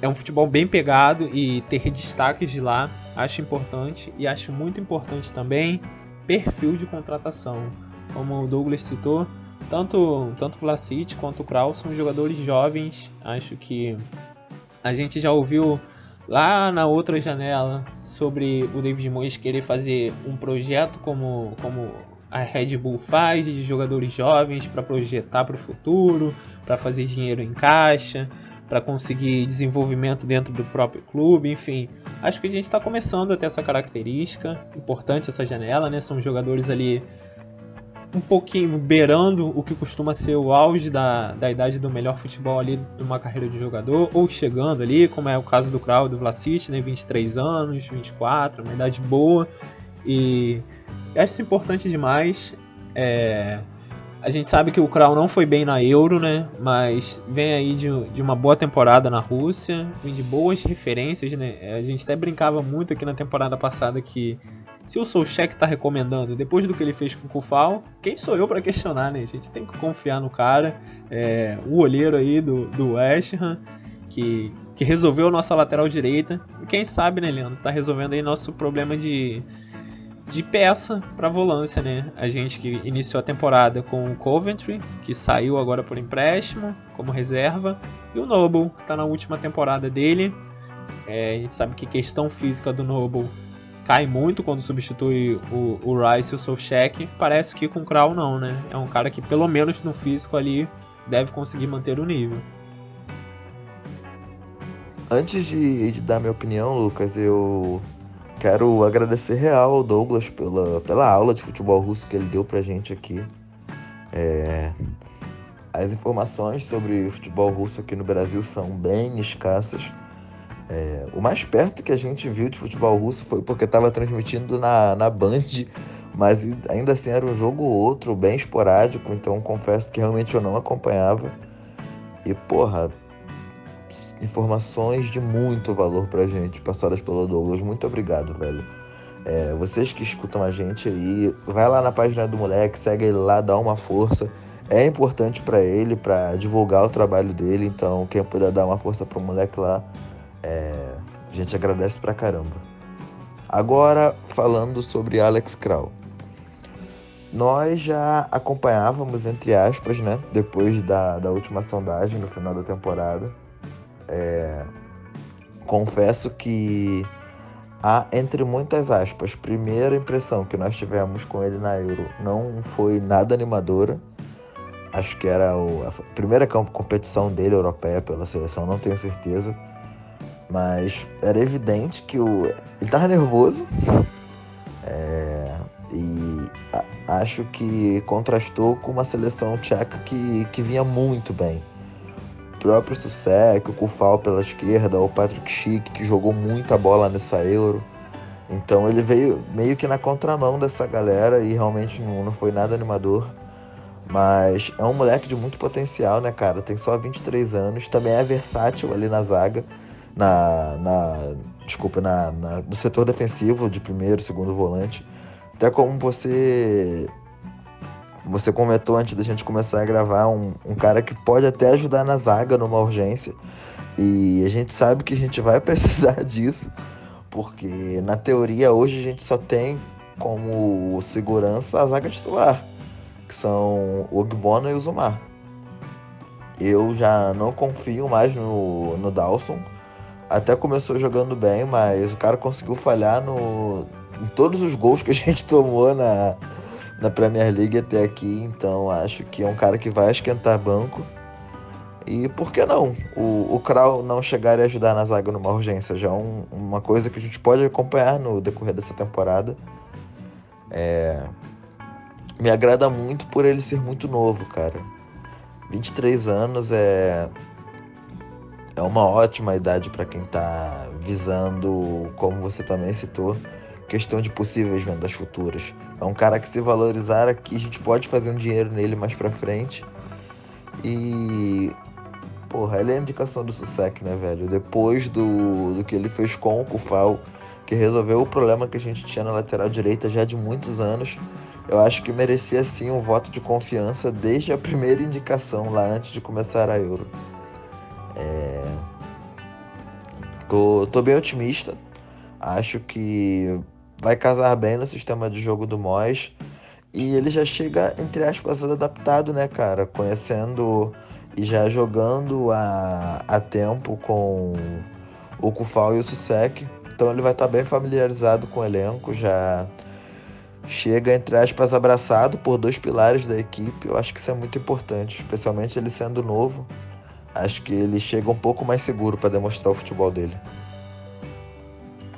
é um futebol bem pegado e ter destaques de lá acho importante. E acho muito importante também perfil de contratação. Como o Douglas citou, tanto, tanto Vlasic quanto o Kraus são jogadores jovens. Acho que a gente já ouviu lá na outra janela sobre o David Moyes querer fazer um projeto como, como a Red Bull faz de jogadores jovens para projetar para o futuro, para fazer dinheiro em caixa para conseguir desenvolvimento dentro do próprio clube, enfim. Acho que a gente está começando a ter essa característica, importante essa janela, né? São jogadores ali um pouquinho beirando o que costuma ser o auge da, da idade do melhor futebol ali de uma carreira de jogador, ou chegando ali, como é o caso do Krau do Vlasic, né? 23 anos, 24, uma idade boa. E acho isso importante demais. É, a gente sabe que o Kral não foi bem na Euro, né? Mas vem aí de, de uma boa temporada na Rússia, vem de boas referências, né? A gente até brincava muito aqui na temporada passada que se o Solskjaer tá recomendando, depois do que ele fez com o Kufal, quem sou eu para questionar, né? A gente tem que confiar no cara, é, o olheiro aí do, do West Ham, que, que resolveu a nossa lateral direita. E quem sabe, né, Leandro? Tá resolvendo aí nosso problema de de peça para volância, né? A gente que iniciou a temporada com o Coventry, que saiu agora por empréstimo como reserva, e o Noble, que está na última temporada dele. É, a gente sabe que questão física do Noble cai muito quando substitui o, o Rice e o Solcheck. Parece que com o Kral não, né? É um cara que pelo menos no físico ali deve conseguir manter o nível. Antes de, de dar minha opinião, Lucas, eu Quero agradecer real ao Douglas pela, pela aula de futebol russo que ele deu pra gente aqui. É, as informações sobre o futebol russo aqui no Brasil são bem escassas. É, o mais perto que a gente viu de futebol russo foi porque estava transmitindo na, na Band, mas ainda assim era um jogo ou outro, bem esporádico, então confesso que realmente eu não acompanhava. E porra, informações de muito valor pra gente, passadas pelo Douglas. Muito obrigado, velho. É, vocês que escutam a gente aí, vai lá na página do moleque, segue ele lá, dá uma força. É importante para ele, para divulgar o trabalho dele, então quem puder dar uma força pro moleque lá, é, a gente agradece pra caramba. Agora, falando sobre Alex Kral. Nós já acompanhávamos, entre aspas, né? Depois da, da última sondagem no final da temporada é, confesso que entre muitas aspas, primeira impressão que nós tivemos com ele na Euro não foi nada animadora. Acho que era a primeira competição dele europeia pela seleção, não tenho certeza. Mas era evidente que o, ele tava nervoso. É, e a, acho que contrastou com uma seleção tcheca que, que vinha muito bem. Próprio Susek, o Kufal pela esquerda, o Patrick Schick, que jogou muita bola nessa Euro. Então ele veio meio que na contramão dessa galera e realmente não, não foi nada animador. Mas é um moleque de muito potencial, né, cara? Tem só 23 anos, também é versátil ali na zaga, na. na desculpa, na, na, no setor defensivo de primeiro, segundo volante. Até como você. Você comentou antes da gente começar a gravar, um, um cara que pode até ajudar na zaga numa urgência. E a gente sabe que a gente vai [LAUGHS] precisar disso, porque na teoria hoje a gente só tem como segurança a zaga titular que são o Ogbono e o Zumar. Eu já não confio mais no, no Dawson. Até começou jogando bem, mas o cara conseguiu falhar no, em todos os gols que a gente [LAUGHS] tomou na, na Premier League até aqui. Então acho que é um cara que vai esquentar banco. E por que não? O, o Krau não chegar e ajudar na zaga numa urgência já é um, uma coisa que a gente pode acompanhar no decorrer dessa temporada. É, me agrada muito por ele ser muito novo, cara. 23 anos é é uma ótima idade para quem tá visando, como você também citou, questão de possíveis vendas futuras. É um cara que se valorizar aqui, a gente pode fazer um dinheiro nele mais para frente. E porra, ele é a indicação do Susek, né, velho? Depois do, do que ele fez com o Kufal, que resolveu o problema que a gente tinha na lateral direita já de muitos anos eu acho que merecia sim um voto de confiança desde a primeira indicação lá antes de começar a Euro. É... Tô, tô bem otimista. Acho que vai casar bem no sistema de jogo do Mois. E ele já chega, entre aspas, adaptado, né, cara? Conhecendo e já jogando a, a tempo com o Kufal e o Susek. Então ele vai estar tá bem familiarizado com o elenco, já chega, entre aspas, abraçado por dois pilares da equipe. Eu acho que isso é muito importante, especialmente ele sendo novo. Acho que ele chega um pouco mais seguro para demonstrar o futebol dele.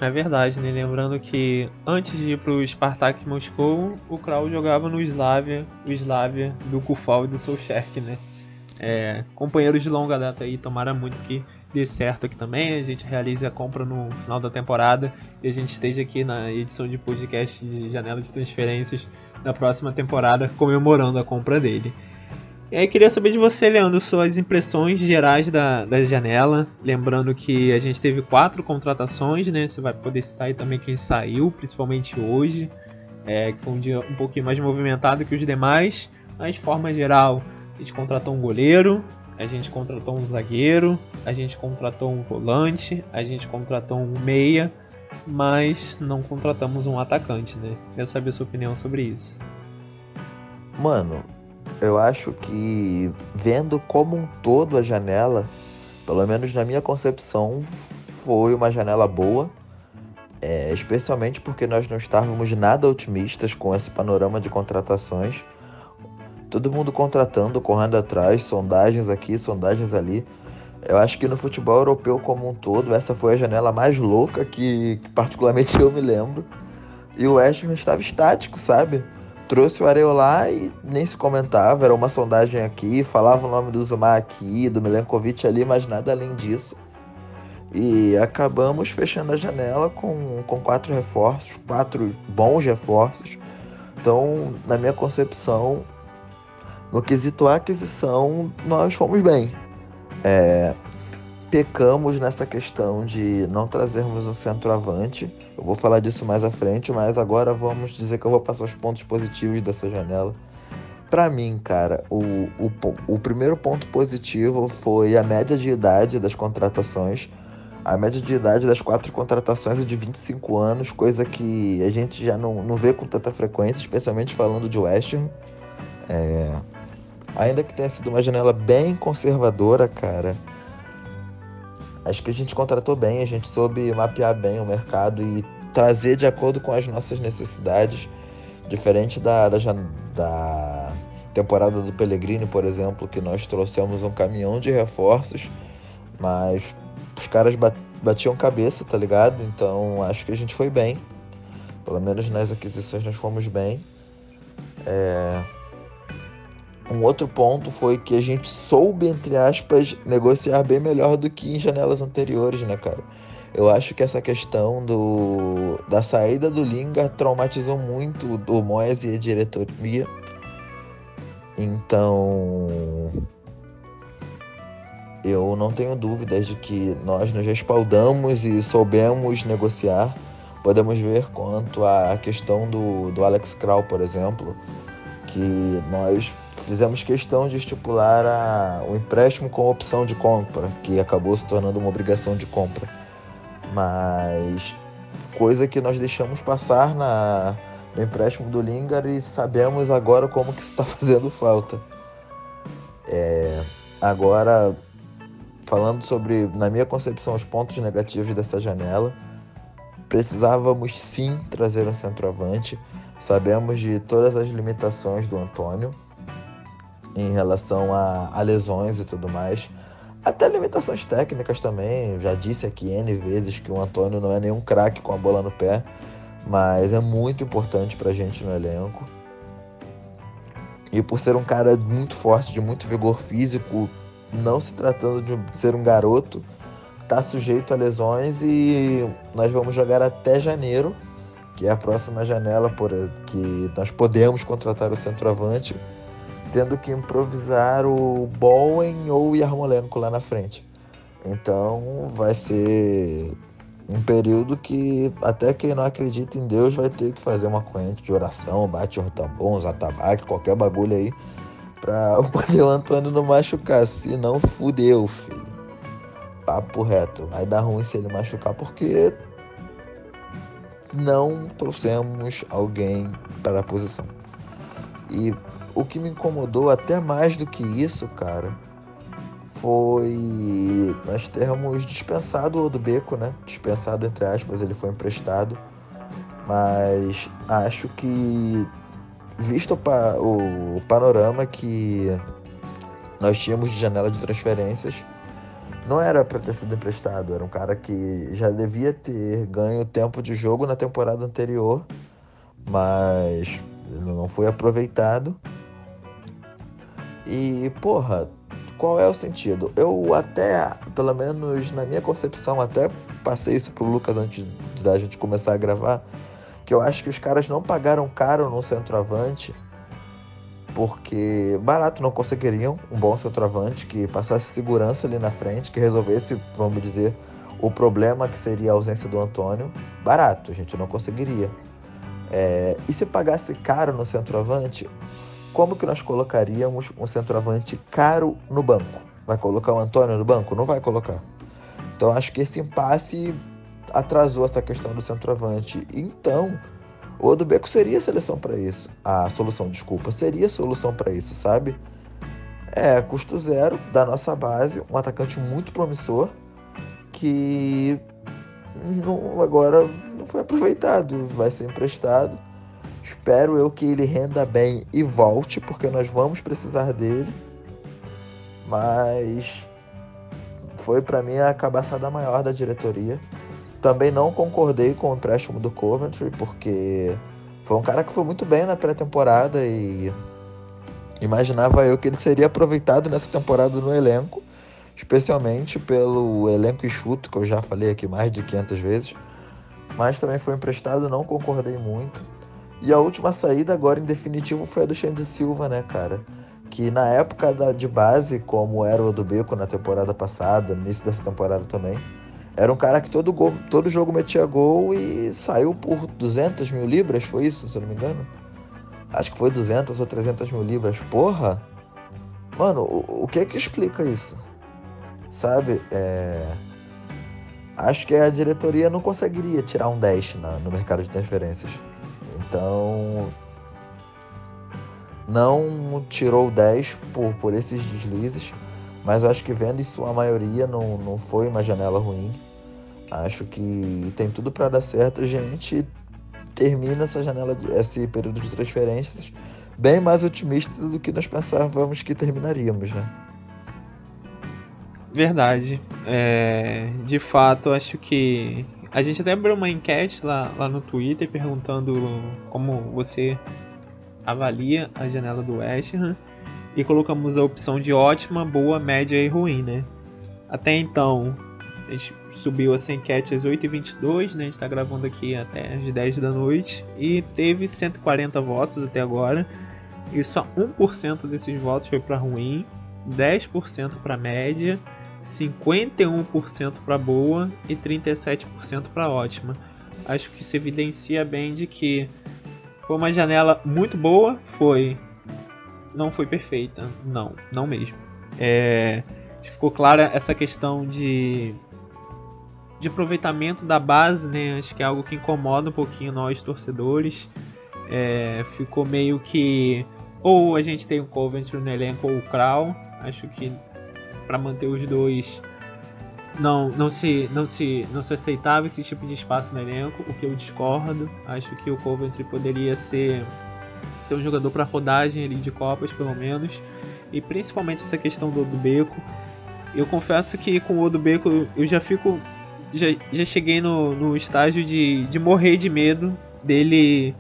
É verdade, né? Lembrando que antes de ir pro Spartak Moscou, o Kraul jogava no Slavia, o Slavia do Kufal e do Solskjaer, né? É, companheiros de longa data aí, tomara muito que dê certo aqui também, a gente realize a compra no final da temporada e a gente esteja aqui na edição de podcast de janela de transferências da próxima temporada comemorando a compra dele. E aí queria saber de você, Leandro, suas impressões gerais da, da janela. Lembrando que a gente teve quatro contratações, né? Você vai poder citar aí também quem saiu, principalmente hoje, é, que foi um dia um pouquinho mais movimentado que os demais. Mas de forma geral, a gente contratou um goleiro, a gente contratou um zagueiro, a gente contratou um volante, a gente contratou um meia, mas não contratamos um atacante, né? Quero saber a sua opinião sobre isso. Mano, eu acho que vendo como um todo a janela, pelo menos na minha concepção, foi uma janela boa. É, especialmente porque nós não estávamos nada otimistas com esse panorama de contratações todo mundo contratando, correndo atrás, sondagens aqui, sondagens ali. Eu acho que no futebol europeu como um todo, essa foi a janela mais louca que, que particularmente [LAUGHS] eu me lembro. E o West Ham estava estático, sabe? Trouxe o Areola e nem se comentava, era uma sondagem aqui, falava o nome do Zuma aqui, do Milenkovic ali, mas nada além disso. E acabamos fechando a janela com, com quatro reforços, quatro bons reforços. Então, na minha concepção, no quesito aquisição, nós fomos bem. É, pecamos nessa questão de não trazermos um centroavante. Eu vou falar disso mais à frente, mas agora vamos dizer que eu vou passar os pontos positivos dessa janela. Para mim, cara, o, o, o primeiro ponto positivo foi a média de idade das contratações. A média de idade das quatro contratações é de 25 anos, coisa que a gente já não, não vê com tanta frequência, especialmente falando de West Ham. É, Ainda que tenha sido uma janela bem conservadora, cara, acho que a gente contratou bem, a gente soube mapear bem o mercado e trazer de acordo com as nossas necessidades, diferente da, da, da temporada do Pellegrini, por exemplo, que nós trouxemos um caminhão de reforços, mas os caras batiam cabeça, tá ligado? Então acho que a gente foi bem. Pelo menos nas aquisições nós fomos bem. É... Um outro ponto foi que a gente soube, entre aspas, negociar bem melhor do que em janelas anteriores, né, cara? Eu acho que essa questão do, da saída do Lingard traumatizou muito o Moyes e a diretoria. Então, eu não tenho dúvidas de que nós nos respaldamos e soubemos negociar. Podemos ver quanto à questão do, do Alex Kral, por exemplo, que nós fizemos questão de estipular o empréstimo com opção de compra, que acabou se tornando uma obrigação de compra. Mas coisa que nós deixamos passar na, no empréstimo do Lingard e sabemos agora como que está [LAUGHS] fazendo falta. É, agora, falando sobre, na minha concepção, os pontos negativos dessa janela, precisávamos sim trazer um centroavante. Sabemos de todas as limitações do Antônio em relação a, a lesões e tudo mais. Até limitações técnicas também. Já disse aqui N vezes que o Antônio não é nenhum craque com a bola no pé, mas é muito importante pra gente no elenco. E por ser um cara muito forte, de muito vigor físico, não se tratando de ser um garoto, tá sujeito a lesões e nós vamos jogar até janeiro, que é a próxima janela por que nós podemos contratar o centroavante, tendo que improvisar o Bowen ou o Yarmolenko lá na frente. Então vai ser um período que até quem não acredita em Deus vai ter que fazer uma corrente de oração, bate um tambor, uns atabaque, qualquer bagulho aí pra poder [LAUGHS] o Antônio não machucar. Se não, fudeu, filho. Papo reto. Vai dar ruim se ele machucar porque não trouxemos alguém para a posição. E o que me incomodou até mais do que isso, cara, foi nós termos dispensado o do Beco, né? Dispensado entre aspas, ele foi emprestado. Mas acho que visto o, pa o panorama que nós tínhamos de janela de transferências, não era para ter sido emprestado, era um cara que já devia ter ganho tempo de jogo na temporada anterior, mas não foi aproveitado. E, porra, qual é o sentido? Eu até, pelo menos na minha concepção, até passei isso pro Lucas antes da gente começar a gravar, que eu acho que os caras não pagaram caro no centroavante, porque barato não conseguiriam um bom centroavante que passasse segurança ali na frente, que resolvesse, vamos dizer, o problema que seria a ausência do Antônio. Barato, a gente não conseguiria. É, e se pagasse caro no centroavante, como que nós colocaríamos um centroavante caro no banco? Vai colocar o Antônio no banco? Não vai colocar. Então acho que esse impasse atrasou essa questão do centroavante. Então, o Odubeco seria a seleção para isso. A solução, desculpa, seria a solução para isso, sabe? É, custo zero da nossa base, um atacante muito promissor que não, agora não foi aproveitado, vai ser emprestado. Espero eu que ele renda bem e volte, porque nós vamos precisar dele. Mas foi para mim a cabaçada maior da diretoria. Também não concordei com o empréstimo do Coventry, porque foi um cara que foi muito bem na pré-temporada e imaginava eu que ele seria aproveitado nessa temporada no elenco, especialmente pelo elenco enxuto, que eu já falei aqui mais de 500 vezes. Mas também foi emprestado, não concordei muito. E a última saída agora em definitivo foi a do Xande Silva, né, cara? Que na época da, de base, como era o do Beco na temporada passada, no início dessa temporada também, era um cara que todo, gol, todo jogo metia gol e saiu por 200 mil libras, foi isso, se eu não me engano? Acho que foi 200 ou 300 mil libras. Porra! Mano, o, o que é que explica isso? Sabe? É... Acho que a diretoria não conseguiria tirar um 10 na, no mercado de transferências. Então, não tirou 10 por, por esses deslizes, mas acho que vendo isso a maioria não, não foi uma janela ruim. Acho que tem tudo para dar certo. A gente termina essa janela, de, esse período de transferências bem mais otimista do que nós pensávamos que terminaríamos, né? Verdade. É, de fato, acho que a gente até abriu uma enquete lá, lá no Twitter perguntando como você avalia a janela do West Ham e colocamos a opção de ótima, boa, média e ruim, né? Até então, a gente subiu essa enquete às 8h22, né? A gente tá gravando aqui até às 10 da noite e teve 140 votos até agora. E só 1% desses votos foi para ruim, 10% para média 51% para boa e 37% para ótima. Acho que isso evidencia bem de que foi uma janela muito boa, foi. Não foi perfeita, não, não mesmo. É, ficou clara essa questão de de aproveitamento da base, né? Acho que é algo que incomoda um pouquinho nós torcedores. É, ficou meio que ou a gente tem o Coventry no elenco ou o Crow. Acho que para manter os dois não não se não se não se aceitava esse tipo de espaço no elenco, o que eu discordo. Acho que o Coventry poderia ser ser um jogador para rodagem ali de copas pelo menos, e principalmente essa questão do Odubeco. Eu confesso que com o Odubeco eu já fico já, já cheguei no, no estágio de, de morrer de medo dele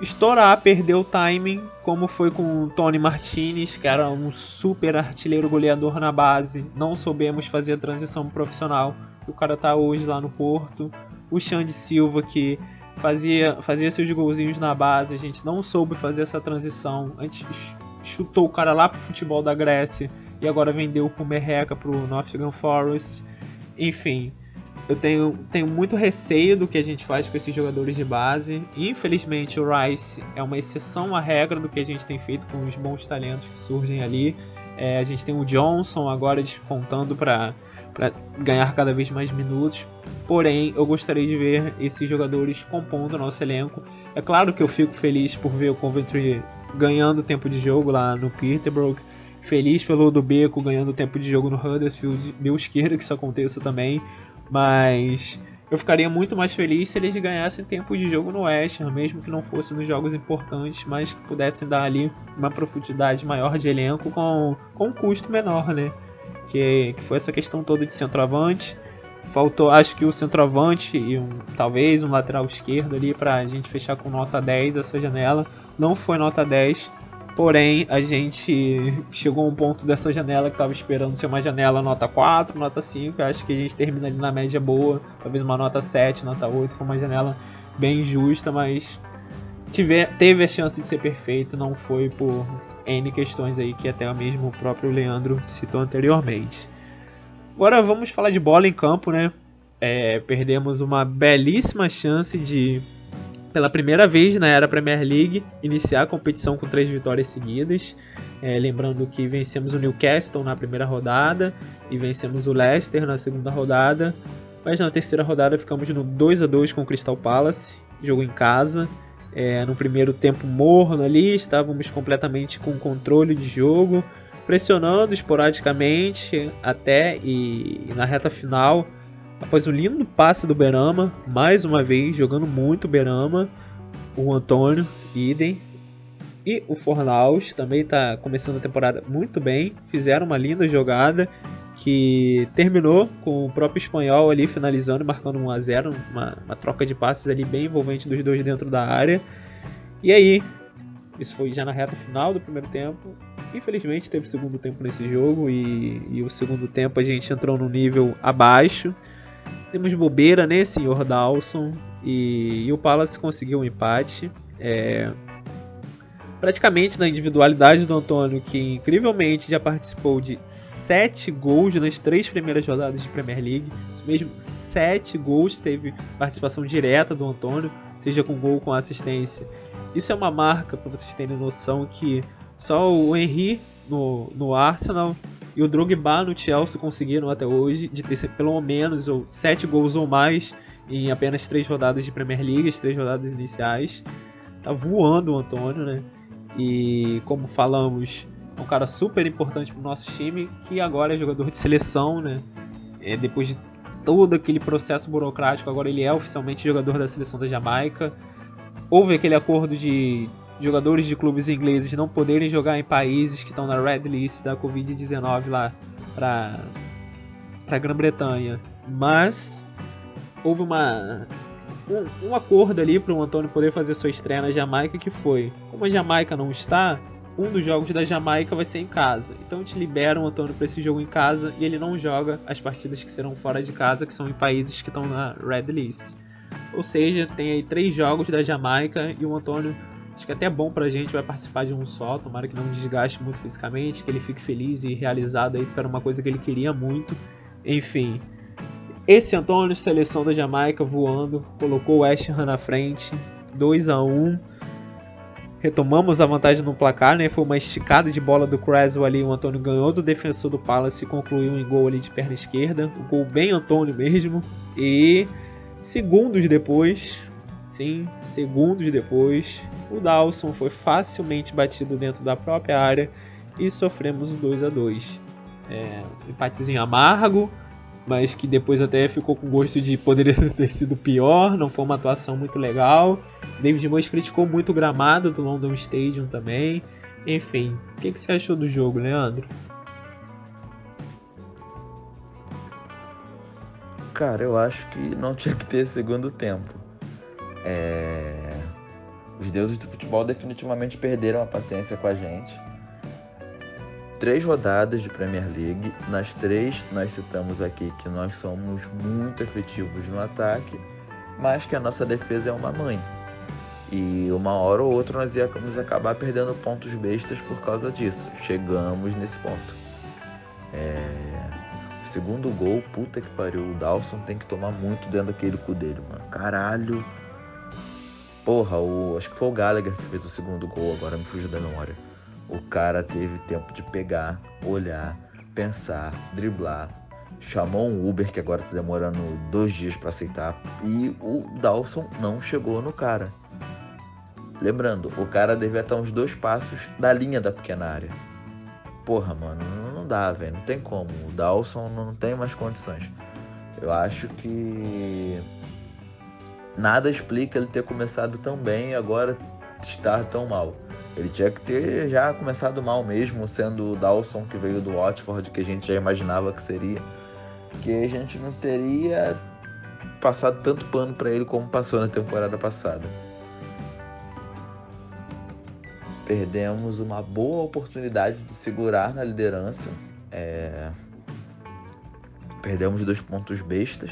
estourar, perder o timing, como foi com o Tony Martinez, que era um super artilheiro goleador na base. Não soubemos fazer a transição profissional. O cara tá hoje lá no Porto. O Xande Silva, que fazia, fazia seus golzinhos na base, a gente não soube fazer essa transição. Antes chutou o cara lá pro futebol da Grécia e agora vendeu pro Merreca, pro Nottingham Forest. Enfim, eu tenho, tenho muito receio do que a gente faz com esses jogadores de base. Infelizmente, o Rice é uma exceção à regra do que a gente tem feito com os bons talentos que surgem ali. É, a gente tem o Johnson agora despontando para ganhar cada vez mais minutos. Porém, eu gostaria de ver esses jogadores compondo o nosso elenco. É claro que eu fico feliz por ver o Coventry ganhando tempo de jogo lá no Peterborough. Feliz pelo do Beco ganhando tempo de jogo no Huddersfield. Deus queira que isso aconteça também. Mas eu ficaria muito mais feliz se eles ganhassem tempo de jogo no West Ham, mesmo que não fosse nos jogos importantes, mas que pudessem dar ali uma profundidade maior de elenco com, com um custo menor, né? Que, que foi essa questão toda de centroavante. Faltou, acho que o centroavante e um, talvez um lateral esquerdo ali para a gente fechar com nota 10 essa janela. Não foi nota 10, Porém, a gente chegou a um ponto dessa janela que estava esperando ser uma janela nota 4, nota 5. acho que a gente termina ali na média boa, talvez uma nota 7, nota 8. Foi uma janela bem justa, mas tiver, teve a chance de ser perfeito, não foi por N questões aí que até mesmo o próprio Leandro citou anteriormente. Agora vamos falar de bola em campo, né? É, perdemos uma belíssima chance de pela primeira vez na era Premier League, iniciar a competição com três vitórias seguidas. É, lembrando que vencemos o Newcastle na primeira rodada e vencemos o Leicester na segunda rodada. Mas na terceira rodada ficamos no 2 a 2 com o Crystal Palace, jogo em casa. É, no primeiro tempo morno ali, estávamos completamente com controle de jogo, pressionando esporadicamente até e, e na reta final Após o lindo passe do Berama, mais uma vez jogando muito Berama, o Antônio, idem. E o Fornaus também está começando a temporada muito bem. Fizeram uma linda jogada que terminou com o próprio espanhol ali finalizando e marcando 1 a 0 uma, uma troca de passes ali bem envolvente dos dois dentro da área. E aí, isso foi já na reta final do primeiro tempo. Infelizmente teve segundo tempo nesse jogo e, e o segundo tempo a gente entrou no nível abaixo. Temos bobeira, né, senhor Dawson? E, e o Palace conseguiu um empate. É, praticamente na individualidade do Antônio, que incrivelmente já participou de sete gols nas três primeiras rodadas de Premier League. Isso mesmo, sete gols teve participação direta do Antônio, seja com gol com assistência. Isso é uma marca, para vocês terem noção, que só o Henry no, no Arsenal e o Drogba no Chelsea conseguiram até hoje de ter pelo menos ou sete gols ou mais em apenas três rodadas de Premier League, as três rodadas iniciais. Tá voando o Antônio, né? E como falamos, é um cara super importante para o nosso time, que agora é jogador de seleção, né? É, depois de todo aquele processo burocrático, agora ele é oficialmente jogador da seleção da Jamaica. Houve aquele acordo de jogadores de clubes ingleses não poderem jogar em países que estão na red list da Covid-19 lá para para Grã-Bretanha, mas houve uma um, um acordo ali para o Antônio poder fazer sua estreia na Jamaica que foi, como a Jamaica não está, um dos jogos da Jamaica vai ser em casa. Então te liberam o Antônio para esse jogo em casa e ele não joga as partidas que serão fora de casa, que são em países que estão na Red List. Ou seja, tem aí três jogos da Jamaica e o Antônio acho que é até bom pra gente, vai participar de um só, tomara que não desgaste muito fisicamente, que ele fique feliz e realizado aí, porque era uma coisa que ele queria muito. Enfim, esse Antônio, seleção da Jamaica voando, colocou o West Ham na frente, 2 a 1 retomamos a vantagem no placar, né? Foi uma esticada de bola do Creswell ali, o Antônio ganhou do defensor do Palace e concluiu em gol ali de perna esquerda, o gol bem Antônio mesmo. E segundos depois, sim, segundos depois, o Dawson foi facilmente batido dentro da própria área e sofremos o 2 a 2. É, um empatezinho amargo, mas que depois até ficou com gosto de poderia [LAUGHS] ter sido pior, não foi uma atuação muito legal. David Moyes criticou muito o gramado do London Stadium também. Enfim, o que, que você achou do jogo, Leandro? Cara, eu acho que não tinha que ter segundo tempo. Deuses do futebol definitivamente perderam a paciência com a gente três rodadas de Premier League. Nas três, nós citamos aqui que nós somos muito efetivos no ataque, mas que a nossa defesa é uma mãe. E uma hora ou outra nós íamos acabar perdendo pontos bestas por causa disso. Chegamos nesse ponto. É... Segundo gol, puta que pariu, o Dawson tem que tomar muito dentro daquele cu dele, mano. Caralho. Porra, o... acho que foi o Gallagher que fez o segundo gol, agora me fugiu da memória. O cara teve tempo de pegar, olhar, pensar, driblar. Chamou um Uber que agora tá demorando dois dias para aceitar. E o Dawson não chegou no cara. Lembrando, o cara devia estar uns dois passos da linha da pequena área. Porra, mano, não dá, velho. Não tem como. O Dawson não tem mais condições. Eu acho que nada explica ele ter começado tão bem e agora estar tão mal. Ele tinha que ter já começado mal mesmo, sendo o Dawson que veio do Watford, que a gente já imaginava que seria. Que a gente não teria passado tanto pano para ele como passou na temporada passada. Perdemos uma boa oportunidade de segurar na liderança. É... Perdemos dois pontos bestas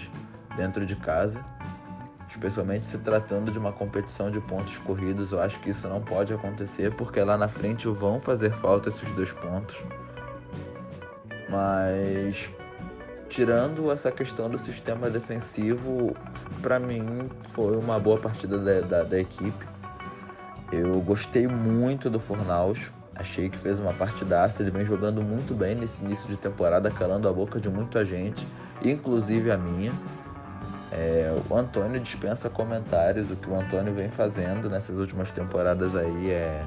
dentro de casa especialmente se tratando de uma competição de pontos corridos. Eu acho que isso não pode acontecer, porque lá na frente vão fazer falta esses dois pontos. Mas tirando essa questão do sistema defensivo, para mim foi uma boa partida da, da, da, equipe. Eu gostei muito do Fornaus, achei que fez uma partidaça, ele vem jogando muito bem nesse início de temporada, calando a boca de muita gente, inclusive a minha. É, o Antônio dispensa comentários, o que o Antônio vem fazendo nessas últimas temporadas aí é,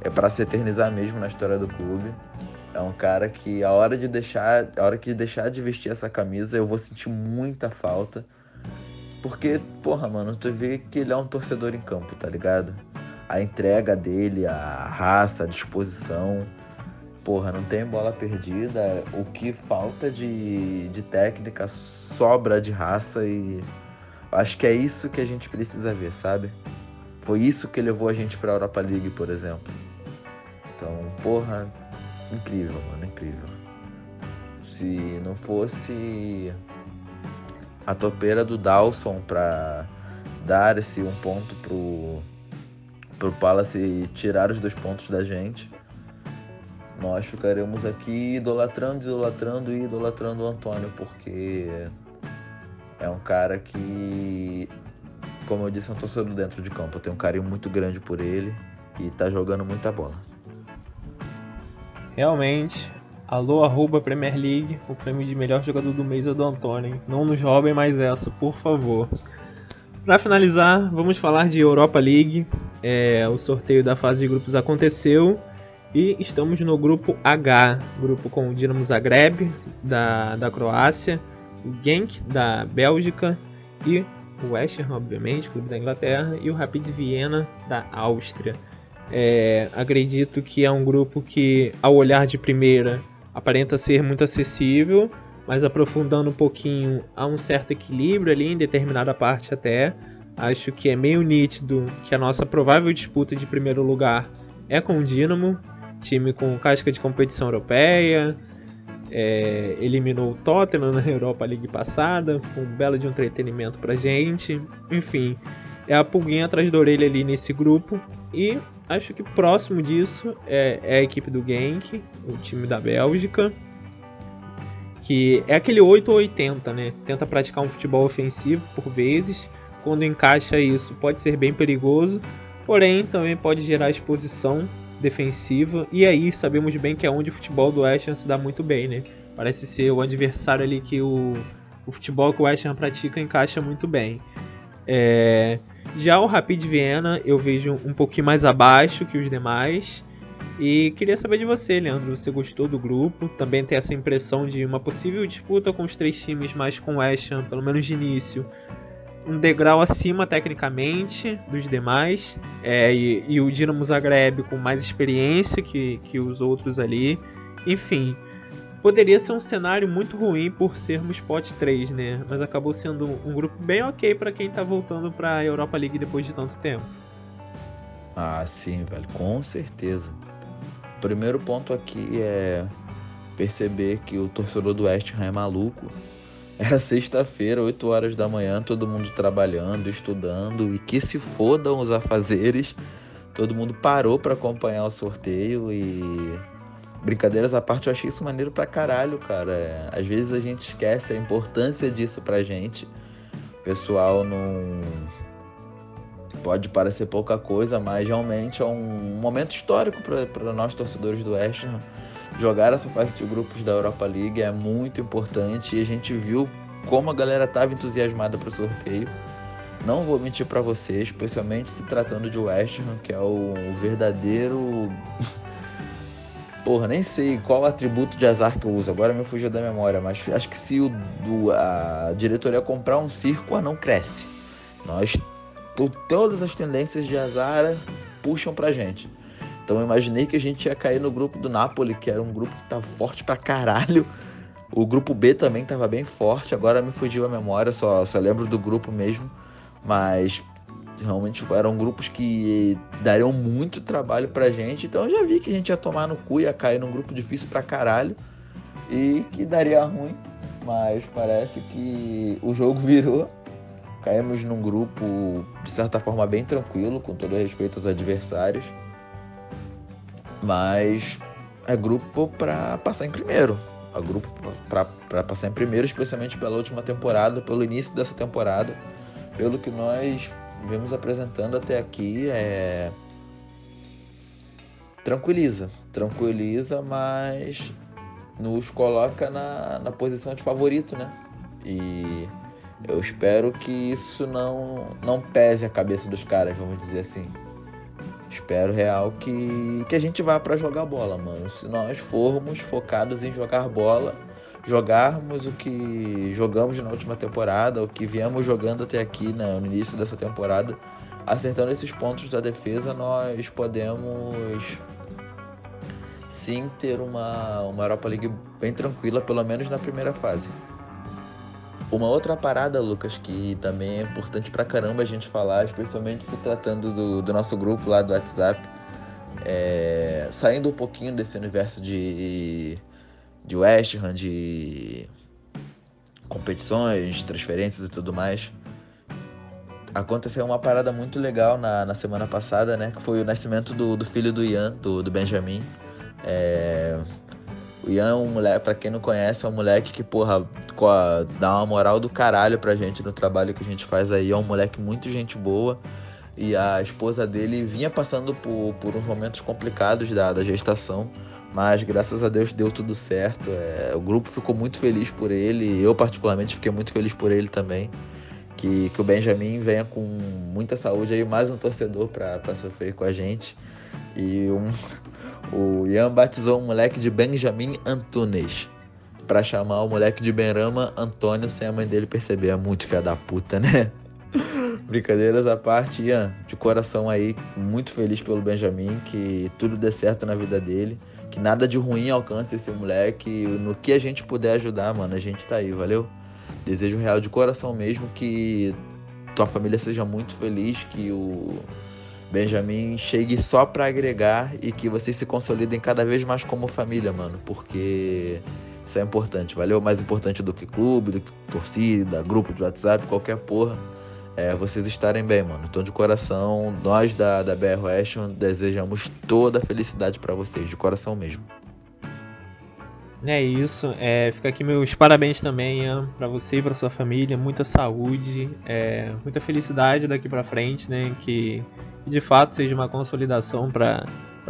é para se eternizar mesmo na história do clube. É um cara que a hora de deixar, a hora que deixar de vestir essa camisa, eu vou sentir muita falta. Porque, porra, mano, tu vê que ele é um torcedor em campo, tá ligado? A entrega dele, a raça, a disposição. Porra, não tem bola perdida. O que falta de, de técnica sobra de raça e acho que é isso que a gente precisa ver, sabe? Foi isso que levou a gente pra Europa League, por exemplo. Então, porra, incrível, mano, incrível. Se não fosse a topeira do Dawson pra dar esse um ponto pro, pro Palace e tirar os dois pontos da gente, nós ficaremos aqui idolatrando, idolatrando e idolatrando o Antônio, porque é um cara que, como eu disse, é um torcedor dentro de campo. Eu tenho um carinho muito grande por ele e tá jogando muita bola. Realmente, alô arroba Premier League, o prêmio de melhor jogador do mês é do Antônio. Não nos roubem mais essa, por favor. Para finalizar, vamos falar de Europa League. É, o sorteio da fase de grupos aconteceu e estamos no grupo H, grupo com o Dinamo Zagreb, da, da Croácia, o Genk, da Bélgica, e o West Ham, obviamente, clube da Inglaterra, e o Rapid Viena, da Áustria. É, acredito que é um grupo que, ao olhar de primeira, aparenta ser muito acessível, mas aprofundando um pouquinho, há um certo equilíbrio ali em determinada parte até. Acho que é meio nítido que a nossa provável disputa de primeiro lugar é com o Dinamo, time com casca de competição europeia, é, eliminou o Tottenham na [LAUGHS] Europa League passada, foi um belo de entretenimento pra gente. Enfim, é a pulguinha atrás da orelha ali nesse grupo. E acho que próximo disso é, é a equipe do Genk, o time da Bélgica. Que é aquele 8 ou 80, né? Tenta praticar um futebol ofensivo por vezes. Quando encaixa isso, pode ser bem perigoso. Porém, também pode gerar exposição defensiva. E aí sabemos bem que é onde o futebol do West Ham se dá muito bem, né? Parece ser o adversário ali que o, o futebol que o West Ham pratica encaixa muito bem. É, já o Rapid Viena eu vejo um pouquinho mais abaixo que os demais. E queria saber de você, Leandro. Você gostou do grupo? Também tem essa impressão de uma possível disputa com os três times, mas com o West Ham, pelo menos de início, um degrau acima tecnicamente dos demais. É, e, e, o Dinamo Zagreb com mais experiência que, que os outros ali. Enfim, poderia ser um cenário muito ruim por sermos pot 3, né? Mas acabou sendo um grupo bem ok para quem tá voltando para a Europa League depois de tanto tempo. Ah, sim, velho, com certeza. O primeiro ponto aqui é perceber que o torcedor do West Ham é maluco era sexta-feira, 8 horas da manhã, todo mundo trabalhando, estudando e que se fodam os afazeres. Todo mundo parou para acompanhar o sorteio e brincadeiras à parte, eu achei isso maneiro pra caralho, cara. Às vezes a gente esquece a importância disso pra gente. O pessoal não pode parecer pouca coisa, mas realmente é um momento histórico para nós torcedores do West Ham jogar essa fase de grupos da Europa League é muito importante e a gente viu como a galera estava entusiasmada para o sorteio. Não vou mentir para vocês, especialmente se tratando de West Ham, que é o verdadeiro. [LAUGHS] Porra, nem sei qual atributo de azar que eu uso, agora me fugiu da memória, mas acho que se o, do, a diretoria comprar um circo, não cresce. Nós, todas as tendências de azar puxam pra gente. Então eu imaginei que a gente ia cair no grupo do Napoli, que era um grupo que tava forte pra caralho. O grupo B também tava bem forte, agora me fugiu a memória, só, só lembro do grupo mesmo. Mas realmente eram grupos que dariam muito trabalho pra gente. Então eu já vi que a gente ia tomar no cu, ia cair num grupo difícil pra caralho. E que daria ruim. Mas parece que o jogo [LAUGHS] virou. Caímos num grupo, de certa forma, bem tranquilo, com todo respeito aos adversários. Mas é grupo para passar em primeiro. É grupo para passar em primeiro, especialmente pela última temporada, pelo início dessa temporada. Pelo que nós vemos apresentando até aqui, é. Tranquiliza. Tranquiliza, mas nos coloca na, na posição de favorito, né? E eu espero que isso não, não pese a cabeça dos caras, vamos dizer assim. Espero real que, que a gente vá para jogar bola, mano. Se nós formos focados em jogar bola, jogarmos o que jogamos na última temporada, o que viemos jogando até aqui né, no início dessa temporada, acertando esses pontos da defesa, nós podemos sim ter uma, uma Europa League bem tranquila, pelo menos na primeira fase. Uma outra parada, Lucas, que também é importante pra caramba a gente falar, especialmente se tratando do, do nosso grupo lá do WhatsApp, é, saindo um pouquinho desse universo de, de West Ham, de competições, transferências e tudo mais, aconteceu uma parada muito legal na, na semana passada, né? Que foi o nascimento do, do filho do Ian, do, do Benjamin. É, Ian é um moleque, pra quem não conhece, é um moleque que, porra, dá uma moral do caralho pra gente no trabalho que a gente faz aí. É um moleque muito gente boa. E a esposa dele vinha passando por, por uns momentos complicados da, da gestação. Mas graças a Deus deu tudo certo. É, o grupo ficou muito feliz por ele. Eu, particularmente, fiquei muito feliz por ele também. Que, que o Benjamin venha com muita saúde aí, mais um torcedor para sofrer com a gente. E um, o Ian batizou o moleque de Benjamin Antunes. Pra chamar o moleque de Benrama Antônio sem a mãe dele perceber. É muito fia da puta, né? [LAUGHS] Brincadeiras à parte, Ian, de coração aí, muito feliz pelo Benjamin, que tudo dê certo na vida dele. que nada de ruim alcance esse moleque. No que a gente puder ajudar, mano, a gente tá aí, valeu? Desejo real de coração mesmo que tua família seja muito feliz, que o Benjamin chegue só para agregar e que vocês se consolidem cada vez mais como família, mano, porque isso é importante, valeu? Mais importante do que clube, do que torcida, grupo de WhatsApp, qualquer porra. É vocês estarem bem, mano. Então, de coração, nós da, da BR West desejamos toda a felicidade para vocês, de coração mesmo. É isso. É, fica aqui meus parabéns também, Ian, para você e para sua família. Muita saúde, é, muita felicidade daqui para frente, né? Que, de fato seja uma consolidação para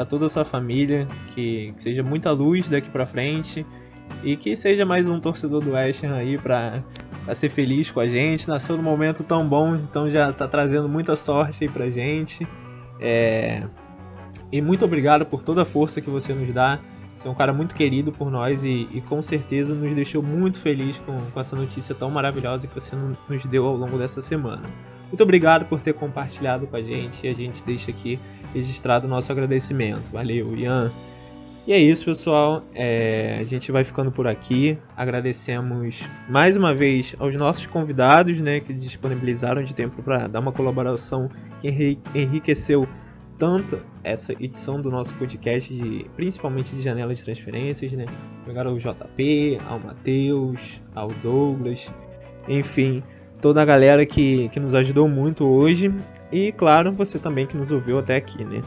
toda a sua família, que, que seja muita luz daqui para frente e que seja mais um torcedor do West Ham aí para ser feliz com a gente. Nasceu num momento tão bom, então já tá trazendo muita sorte aí pra gente. É... E muito obrigado por toda a força que você nos dá. É um cara muito querido por nós e, e com certeza nos deixou muito feliz com, com, essa notícia tão maravilhosa que você nos deu ao longo dessa semana. Muito obrigado por ter compartilhado com a gente e a gente deixa aqui registrado o nosso agradecimento. Valeu, Ian. E é isso, pessoal. É, a gente vai ficando por aqui. Agradecemos mais uma vez aos nossos convidados, né, que disponibilizaram de tempo para dar uma colaboração que enriqueceu tanto essa edição do nosso podcast, de, principalmente de janela de transferências, né? Pegaram o JP, ao Matheus, ao Douglas, enfim, toda a galera que, que nos ajudou muito hoje. E claro, você também que nos ouviu até aqui, né?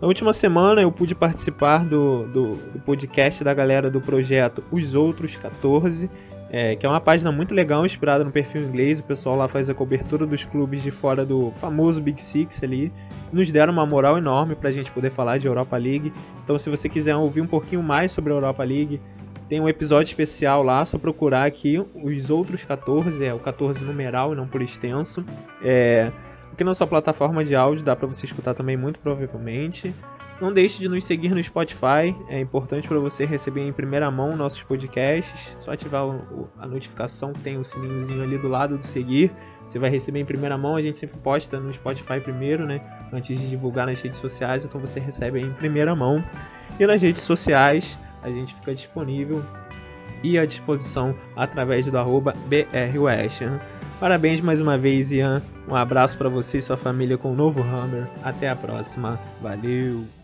Na última semana eu pude participar do, do, do podcast da galera do projeto Os Outros 14, é, que é uma página muito legal, inspirada no perfil inglês. O pessoal lá faz a cobertura dos clubes de fora do famoso Big Six ali. Nos deram uma moral enorme para a gente poder falar de Europa League. Então, se você quiser ouvir um pouquinho mais sobre a Europa League, tem um episódio especial lá, só procurar aqui os outros 14, é o 14 numeral e não por extenso. É, aqui na sua plataforma de áudio dá para você escutar também muito provavelmente. Não deixe de nos seguir no Spotify, é importante para você receber em primeira mão nossos podcasts. Só ativar o, a notificação, tem o sininhozinho ali do lado do seguir. Você vai receber em primeira mão, a gente sempre posta no Spotify primeiro, né? Antes de divulgar nas redes sociais, então você recebe em primeira mão. E nas redes sociais, a gente fica disponível e à disposição através do arroba BRWest. Parabéns mais uma vez, Ian. Um abraço para você e sua família com o novo Hammer. Até a próxima. Valeu!